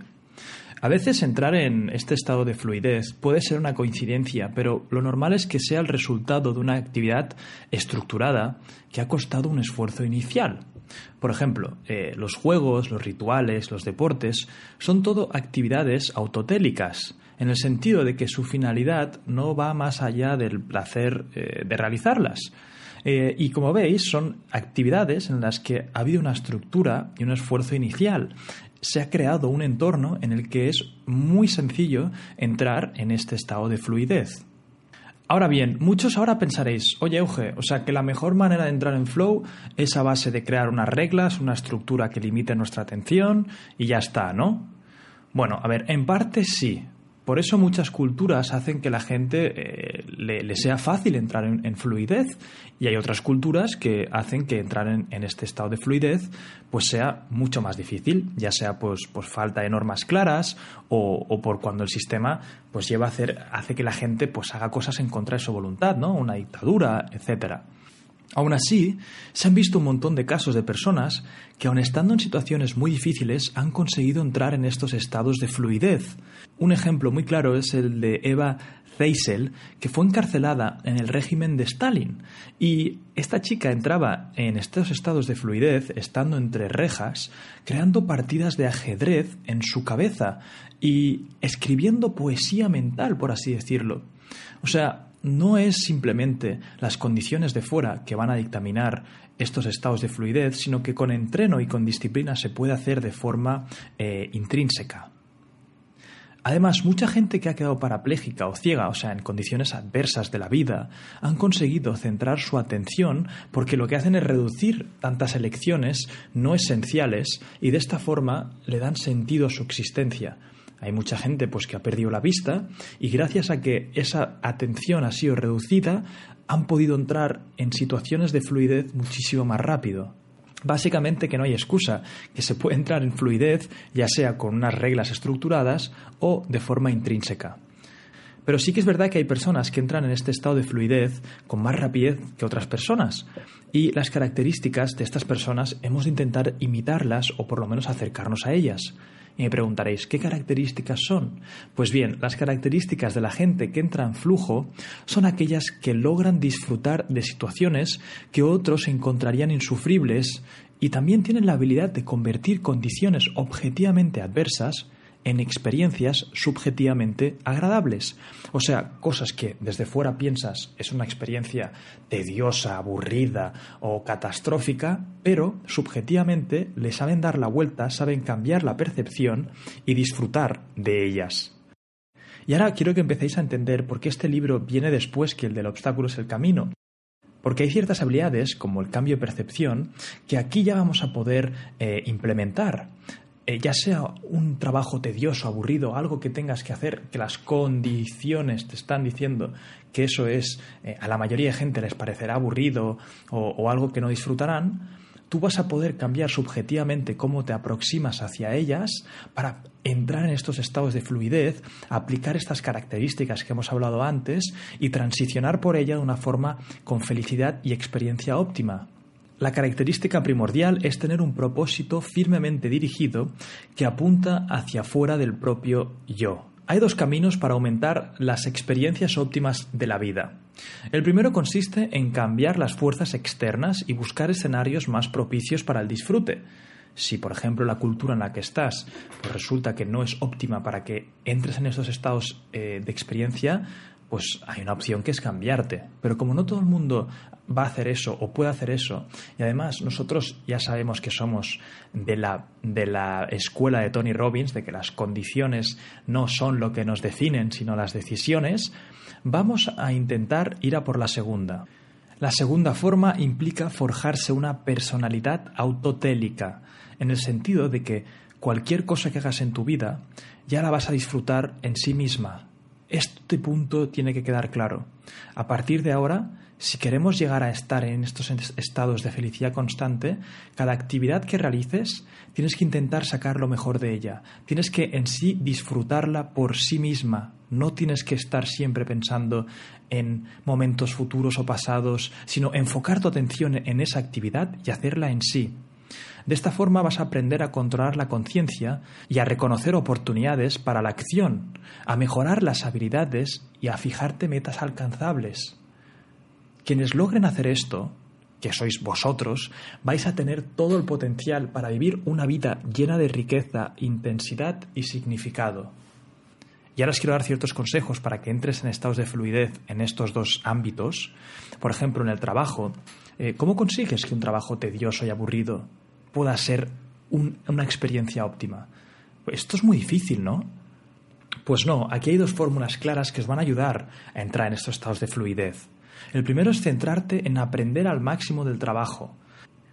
A veces entrar en este estado de fluidez puede ser una coincidencia, pero lo normal es que sea el resultado de una actividad estructurada que ha costado un esfuerzo inicial. Por ejemplo, eh, los juegos, los rituales, los deportes son todo actividades autotélicas en el sentido de que su finalidad no va más allá del placer eh, de realizarlas. Eh, y como veis, son actividades en las que ha habido una estructura y un esfuerzo inicial. Se ha creado un entorno en el que es muy sencillo entrar en este estado de fluidez. Ahora bien, muchos ahora pensaréis, oye Euge, o sea que la mejor manera de entrar en flow es a base de crear unas reglas, una estructura que limite nuestra atención y ya está, ¿no? Bueno, a ver, en parte sí, por eso muchas culturas hacen que la gente eh, le, sea fácil entrar en, fluidez y hay otras culturas que hacen que entrar en, este estado de fluidez pues sea mucho más difícil, ya sea pues por falta de normas claras o, por cuando el sistema pues lleva a hacer hace que la gente pues haga cosas en contra de su voluntad, ¿no? Una dictadura, etcétera. Aún así, se han visto un montón de casos de personas que, aun estando en situaciones muy difíciles, han conseguido entrar en estos estados de fluidez. Un ejemplo muy claro es el de Eva Zeisel, que fue encarcelada en el régimen de Stalin. Y esta chica entraba en estos estados de fluidez, estando entre rejas, creando partidas de ajedrez en su cabeza y escribiendo poesía mental, por así decirlo. O sea, no es simplemente las condiciones de fuera que van a dictaminar estos estados de fluidez, sino que con entreno y con disciplina se puede hacer de forma eh, intrínseca. Además, mucha gente que ha quedado parapléjica o ciega, o sea, en condiciones adversas de la vida, han conseguido centrar su atención porque lo que hacen es reducir tantas elecciones no esenciales y de esta forma le dan sentido a su existencia, hay mucha gente pues, que ha perdido la vista y gracias a que esa atención ha sido reducida, han podido entrar en situaciones de fluidez muchísimo más rápido. Básicamente que no hay excusa, que se puede entrar en fluidez ya sea con unas reglas estructuradas o de forma intrínseca. Pero sí que es verdad que hay personas que entran en este estado de fluidez con más rapidez que otras personas. Y las características de estas personas hemos de intentar imitarlas o por lo menos acercarnos a ellas. Y me preguntaréis, ¿qué características son? Pues bien, las características de la gente que entra en flujo son aquellas que logran disfrutar de situaciones que otros encontrarían insufribles y también tienen la habilidad de convertir condiciones objetivamente adversas en experiencias subjetivamente agradables. O sea, cosas que desde fuera piensas es una experiencia tediosa, aburrida o catastrófica, pero subjetivamente le saben dar la vuelta, saben cambiar la percepción y disfrutar de ellas. Y ahora quiero que empecéis a entender por qué este libro viene después que el del obstáculo es el camino. Porque hay ciertas habilidades, como el cambio de percepción, que aquí ya vamos a poder eh, implementar. Eh, ya sea un trabajo tedioso, aburrido, algo que tengas que hacer, que las condiciones te están diciendo que eso es, eh, a la mayoría de gente les parecerá aburrido o, algo que no disfrutarán, tú vas a poder cambiar subjetivamente cómo te aproximas hacia ellas para entrar en estos estados de fluidez, aplicar estas características que hemos hablado antes y transicionar por ella de una forma con felicidad y experiencia óptima. La característica primordial es tener un propósito firmemente dirigido que apunta hacia fuera del propio yo. Hay dos caminos para aumentar las experiencias óptimas de la vida. El primero consiste en cambiar las fuerzas externas y buscar escenarios más propicios para el disfrute. Si, por ejemplo, la cultura en la que estás pues resulta que no es óptima para que entres en esos estados eh, de experiencia, pues hay una opción que es cambiarte. Pero como no todo el mundo va a hacer eso o puede hacer eso, y además nosotros ya sabemos que somos de la, de la escuela de Tony Robbins, de que las condiciones no son lo que nos definen, sino las decisiones, vamos a intentar ir a por la segunda. La segunda forma implica forjarse una personalidad autotélica, en el sentido de que cualquier cosa que hagas en tu vida ya la vas a disfrutar en sí misma, este punto tiene que quedar claro. A partir de ahora, si queremos llegar a estar en estos estados de felicidad constante, cada actividad que realices tienes que intentar sacar lo mejor de ella. Tienes que en sí disfrutarla por sí misma. No tienes que estar siempre pensando en momentos futuros o pasados, sino enfocar tu atención en esa actividad y hacerla en sí. De esta forma vas a aprender a controlar la conciencia y a reconocer oportunidades para la acción, a mejorar las habilidades y a fijarte metas alcanzables. Quienes logren hacer esto, que sois vosotros, vais a tener todo el potencial para vivir una vida llena de riqueza, intensidad y significado. Y ahora os quiero dar ciertos consejos para que entres en estados de fluidez en estos dos ámbitos. Por ejemplo, en el trabajo. Eh, ¿Cómo consigues que un trabajo tedioso y aburrido pueda ser una experiencia óptima. Pues esto es muy difícil, ¿no? Pues no, aquí hay dos fórmulas claras que os van a ayudar a entrar en estos estados de fluidez. El primero es centrarte en aprender al máximo del trabajo.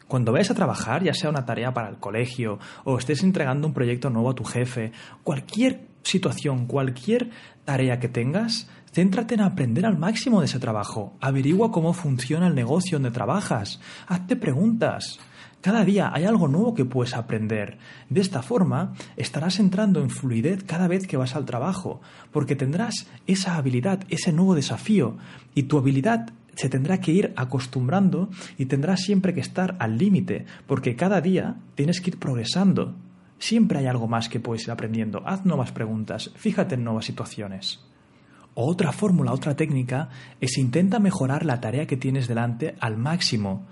Cuando vayas a trabajar, ya sea una tarea para el colegio o estés entregando un proyecto nuevo a tu jefe, cualquier situación, cualquier tarea que tengas, céntrate en aprender al máximo de ese trabajo. Averigua cómo funciona el negocio donde trabajas. Hazte preguntas. Cada día hay algo nuevo que puedes aprender. De esta forma estarás entrando en fluidez cada vez que vas al trabajo, porque tendrás esa habilidad, ese nuevo desafío, y tu habilidad se tendrá que ir acostumbrando y tendrás siempre que estar al límite, porque cada día tienes que ir progresando. Siempre hay algo más que puedes ir aprendiendo. Haz nuevas preguntas, fíjate en nuevas situaciones. Otra fórmula, otra técnica es intenta mejorar la tarea que tienes delante al máximo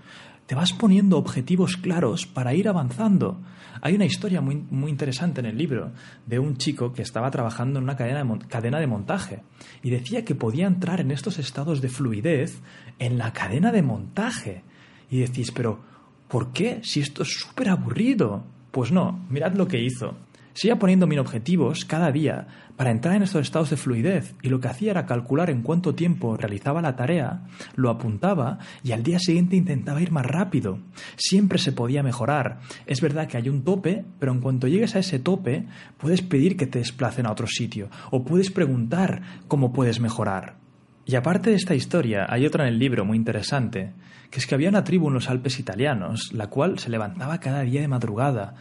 te vas poniendo objetivos claros para ir avanzando. Hay una historia muy, muy interesante en el libro de un chico que estaba trabajando en una cadena de, cadena de montaje y decía que podía entrar en estos estados de fluidez en la cadena de montaje. Y decís, pero ¿por qué? Si esto es súper aburrido. Pues no, mirad lo que hizo. Se iba poniendo mil objetivos cada día para entrar en estos estados de fluidez y lo que hacía era calcular en cuánto tiempo realizaba la tarea, lo apuntaba y al día siguiente intentaba ir más rápido. Siempre se podía mejorar. Es verdad que hay un tope, pero en cuanto llegues a ese tope puedes pedir que te desplacen a otro sitio o puedes preguntar cómo puedes mejorar. Y aparte de esta historia, hay otra en el libro muy interesante, que es que había una tribu en los Alpes italianos, la cual se levantaba cada día de madrugada,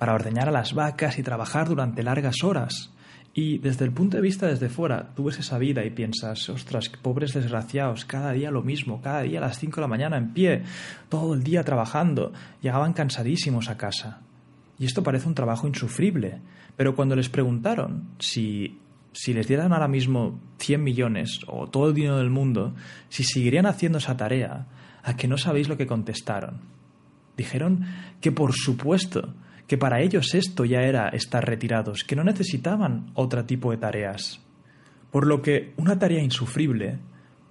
para ordeñar a las vacas y trabajar durante largas horas. Y desde el punto de vista desde fuera, tú ves esa vida y piensas, ostras, pobres desgraciados, cada día lo mismo, cada día a las 5 de la mañana en pie, todo el día trabajando, llegaban cansadísimos a casa. Y esto parece un trabajo insufrible, pero cuando les preguntaron si, si les dieran ahora mismo 100 millones o todo el dinero del mundo, si seguirían haciendo esa tarea, a que no sabéis lo que contestaron. Dijeron que por supuesto, que para ellos esto ya era estar retirados, que no necesitaban otro tipo de tareas. Por lo que una tarea insufrible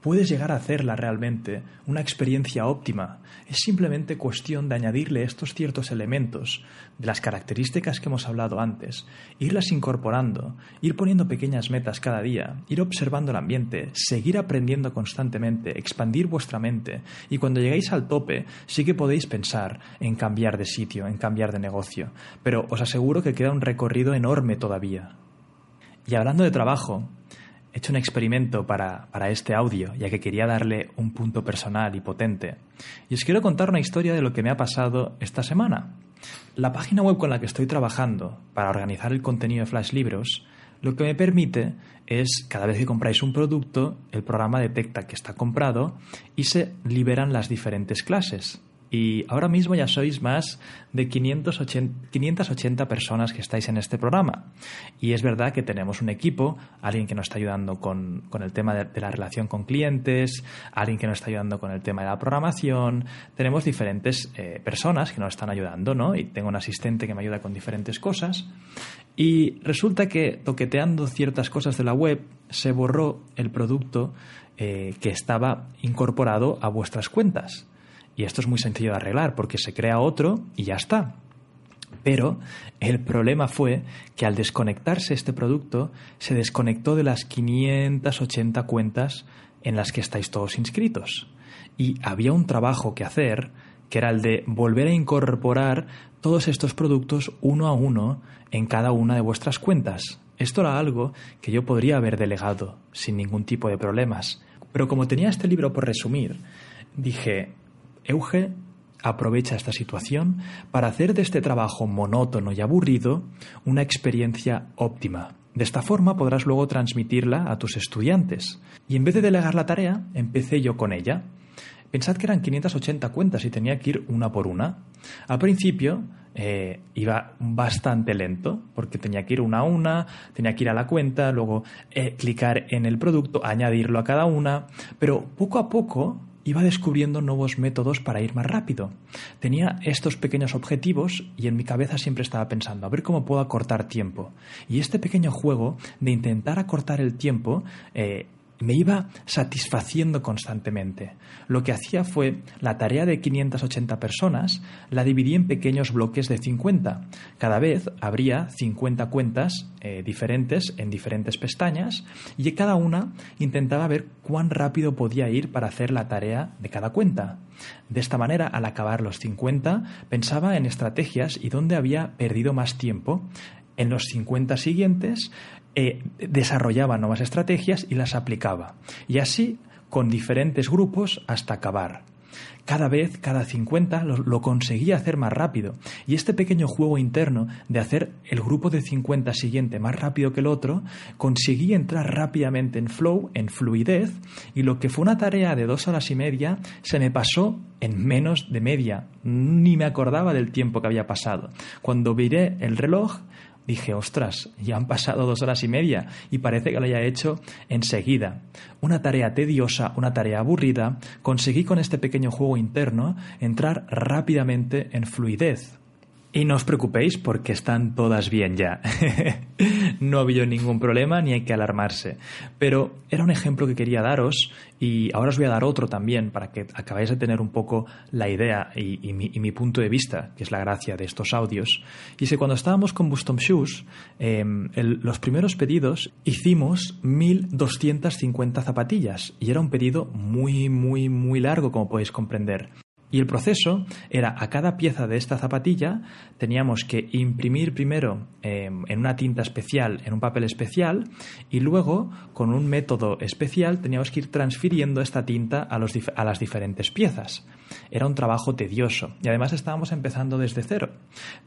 puedes llegar a hacerla realmente una experiencia óptima. Es simplemente cuestión de añadirle estos ciertos elementos de las características que hemos hablado antes, irlas incorporando, ir poniendo pequeñas metas cada día, ir observando el ambiente, seguir aprendiendo constantemente, expandir vuestra mente y cuando lleguéis al tope sí que podéis pensar en cambiar de sitio, en cambiar de negocio, pero os aseguro que queda un recorrido enorme todavía. Y hablando de trabajo, he hecho un experimento para, para, este audio, ya que quería darle un punto personal y potente. Y os quiero contar una historia de lo que me ha pasado esta semana. La página web con la que estoy trabajando para organizar el contenido de Flash Libros lo que me permite es, cada vez que compráis un producto, el programa detecta que está comprado y se liberan las diferentes clases. Y ahora mismo ya sois más de 580, 580, personas que estáis en este programa. Y es verdad que tenemos un equipo, alguien que nos está ayudando con, el tema de, de, la relación con clientes, alguien que nos está ayudando con el tema de la programación. Tenemos diferentes eh, personas que nos están ayudando, ¿no? Y tengo un asistente que me ayuda con diferentes cosas. Y resulta que toqueteando ciertas cosas de la web se borró el producto eh, que estaba incorporado a vuestras cuentas. Y esto es muy sencillo de arreglar porque se crea otro y ya está. Pero el problema fue que al desconectarse este producto, se desconectó de las 580 cuentas en las que estáis todos inscritos. Y había un trabajo que hacer, que era el de volver a incorporar todos estos productos uno a uno en cada una de vuestras cuentas. Esto era algo que yo podría haber delegado sin ningún tipo de problemas. Pero como tenía este libro por resumir, dije, Euge aprovecha esta situación para hacer de este trabajo monótono y aburrido una experiencia óptima. De esta forma podrás luego transmitirla a tus estudiantes. Y en vez de delegar la tarea, empecé yo con ella. Pensad que eran 580 cuentas y tenía que ir una por una. Al principio eh, iba bastante lento porque tenía que ir una a una, tenía que ir a la cuenta, luego eh, clicar en el producto, añadirlo a cada una, pero poco a poco iba descubriendo nuevos métodos para ir más rápido. Tenía estos pequeños objetivos y en mi cabeza siempre estaba pensando, a ver cómo puedo acortar tiempo. Y este pequeño juego de intentar acortar el tiempo eh, me iba satisfaciendo constantemente. Lo que hacía fue la tarea de 580 personas, la dividí en pequeños bloques de 50. Cada vez habría 50 cuentas eh, diferentes en diferentes pestañas y cada una intentaba ver cuán rápido podía ir para hacer la tarea de cada cuenta. De esta manera, al acabar los 50, pensaba en estrategias y dónde había perdido más tiempo. En los 50 siguientes eh, desarrollaba nuevas estrategias y las aplicaba. Y así con diferentes grupos hasta acabar. Cada vez, cada 50, lo, lo, conseguía hacer más rápido. Y este pequeño juego interno de hacer el grupo de 50 siguiente más rápido que el otro, conseguí entrar rápidamente en flow, en fluidez, y lo que fue una tarea de dos horas y media se me pasó en menos de media. Ni me acordaba del tiempo que había pasado. Cuando miré el reloj, dije, ostras, ya han pasado dos horas y media y parece que lo haya hecho enseguida. Una tarea tediosa, una tarea aburrida, conseguí con este pequeño juego interno entrar rápidamente en fluidez. Y no os preocupéis porque están todas bien ya. no ha habido ningún problema ni hay que alarmarse. Pero era un ejemplo que quería daros y ahora os voy a dar otro también para que acabáis de tener un poco la idea y, mi, punto de vista, que es la gracia de estos audios. Y es que cuando estábamos con Bustom Shoes, el, los primeros pedidos hicimos 1250 zapatillas y era un pedido muy, muy, muy largo, como podéis comprender. Y el proceso era a cada pieza de esta zapatilla teníamos que imprimir primero em, en una tinta especial, en un papel especial, y luego con un método especial teníamos que ir transfiriendo esta tinta a, a las diferentes piezas. Era un trabajo tedioso y además estábamos empezando desde cero.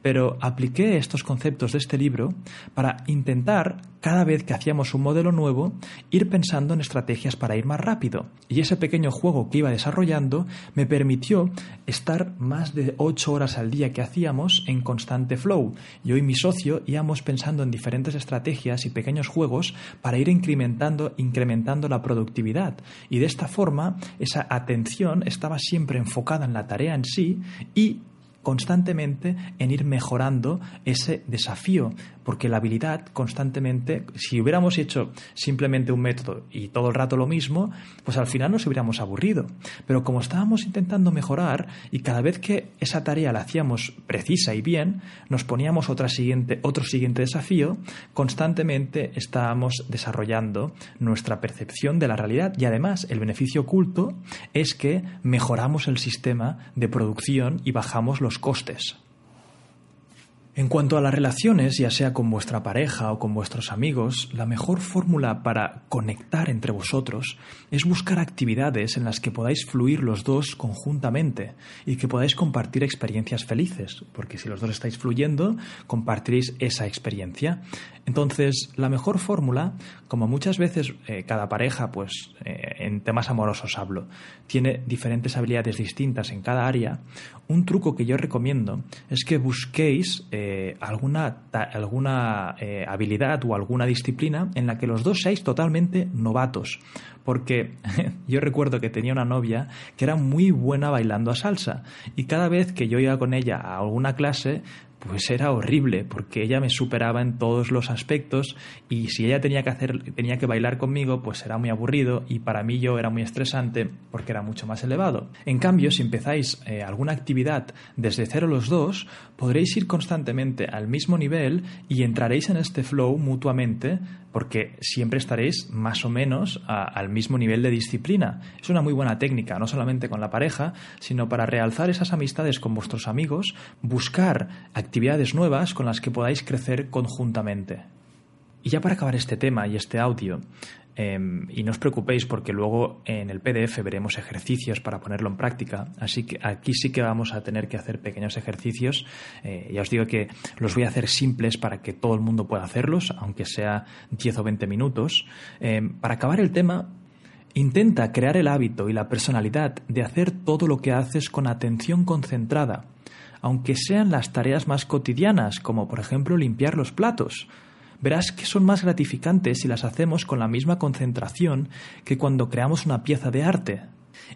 Pero apliqué estos conceptos de este libro para intentar, cada vez que hacíamos un modelo nuevo, ir pensando en estrategias para ir más rápido. Y ese pequeño juego que iba desarrollando me permitió estar más de ocho horas al día que hacíamos en constante flow. Yo y mi socio íbamos pensando en diferentes estrategias y pequeños juegos para ir incrementando, incrementando la productividad. Y de esta forma, esa atención estaba siempre enfocada en la tarea en sí y constantemente en ir mejorando ese desafío, porque la habilidad constantemente, si hubiéramos hecho simplemente un método y todo el rato lo mismo, pues al final nos hubiéramos aburrido. Pero como estábamos intentando mejorar y cada vez que esa tarea la hacíamos precisa y bien, nos poníamos siguiente, otro siguiente desafío, constantemente estábamos desarrollando nuestra percepción de la realidad y además el beneficio oculto es que mejoramos el sistema de producción y bajamos los costes. En cuanto a las relaciones, ya sea con vuestra pareja o con vuestros amigos, la mejor fórmula para conectar entre vosotros es buscar actividades en las que podáis fluir los dos conjuntamente y que podáis compartir experiencias felices, porque si los dos estáis fluyendo, compartiréis esa experiencia. Entonces, la mejor fórmula, como muchas veces eh, cada pareja, pues eh, en temas amorosos hablo, tiene diferentes habilidades distintas en cada área, un truco que yo recomiendo es que busquéis eh, alguna, alguna habilidad o alguna disciplina en la que los dos seáis totalmente novatos. Porque yo recuerdo que tenía una novia que era muy buena bailando a salsa y cada vez que yo iba con ella a alguna clase pues era horrible porque ella me superaba en todos los aspectos y si ella tenía que hacer tenía que bailar conmigo pues era muy aburrido y para mí yo era muy estresante porque era mucho más elevado. En cambio si empezáis eh, alguna actividad desde cero los dos podréis ir constantemente al mismo nivel y entraréis en este flow mutuamente porque siempre estaréis más o menos al mismo nivel de disciplina. Es una muy buena técnica, no solamente con la pareja, sino para realzar esas amistades con vuestros amigos, buscar actividades nuevas con las que podáis crecer conjuntamente. Y ya para acabar este tema y este audio, Em, y no os preocupéis porque luego en el PDF veremos ejercicios para ponerlo en práctica. Así que aquí sí que vamos a tener que hacer pequeños ejercicios. Eh, ya os digo que los voy a hacer simples para que todo el mundo pueda hacerlos, aunque sea 10 o 20 minutos. Em, para acabar el tema, intenta crear el hábito y la personalidad de hacer todo lo que haces con atención concentrada, aunque sean las tareas más cotidianas, como por ejemplo limpiar los platos verás que son más gratificantes si las hacemos con la misma concentración que cuando creamos una pieza de arte.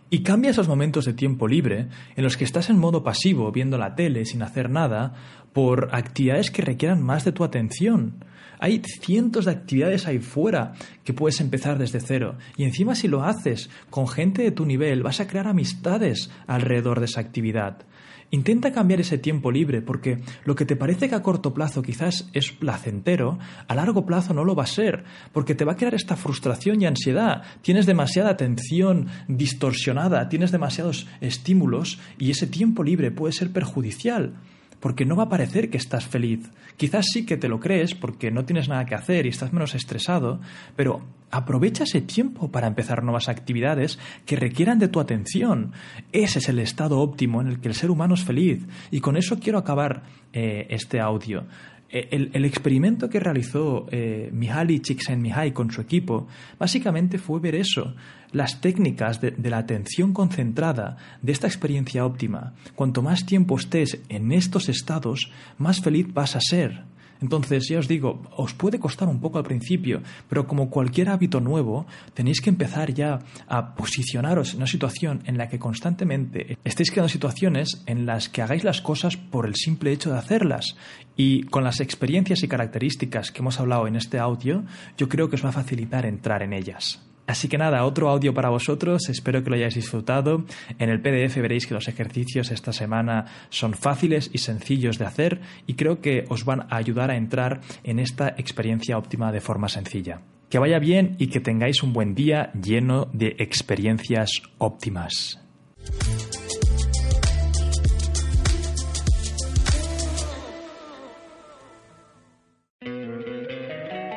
Y cambia esos momentos de tiempo libre en los que estás en modo pasivo viendo la tele sin hacer nada por actividades que requieran más de tu atención. Hay cientos de actividades ahí fuera que puedes empezar desde cero. Y encima si lo haces con gente de tu nivel, vas a crear amistades alrededor de esa actividad. Intenta cambiar ese tiempo libre porque lo que te parece que a corto plazo quizás es placentero, a largo plazo no lo va a ser, porque te va a crear esta frustración y ansiedad. Tienes demasiada atención distorsionada, tienes demasiados estímulos y ese tiempo libre puede ser perjudicial porque no va a parecer que estás feliz. Quizás sí que te lo crees porque no tienes nada que hacer y estás menos estresado, pero aprovecha ese tiempo para empezar nuevas actividades que requieran de tu atención. Ese es el estado óptimo en el que el ser humano es feliz. Y con eso quiero acabar eh, este audio. Eh, el, experimento que realizó eh, Mihaly Csikszentmihalyi con su equipo básicamente fue ver eso, las técnicas de, de, la atención concentrada, de esta experiencia óptima. Cuanto más tiempo estés en estos estados, más feliz vas a ser. Entonces, ya os digo, os puede costar un poco al principio, pero como cualquier hábito nuevo, tenéis que empezar ya a posicionaros en una situación en la que constantemente estéis creando situaciones en las que hagáis las cosas por el simple hecho de hacerlas. Y con las experiencias y características que hemos hablado en este audio, yo creo que os va a facilitar entrar en ellas. Así que nada, otro audio para vosotros, espero que lo hayáis disfrutado. En el PDF veréis que los ejercicios esta semana son fáciles y sencillos de hacer y creo que os van a ayudar a entrar en esta experiencia óptima de forma sencilla. Que vaya bien y que tengáis un buen día lleno de experiencias óptimas.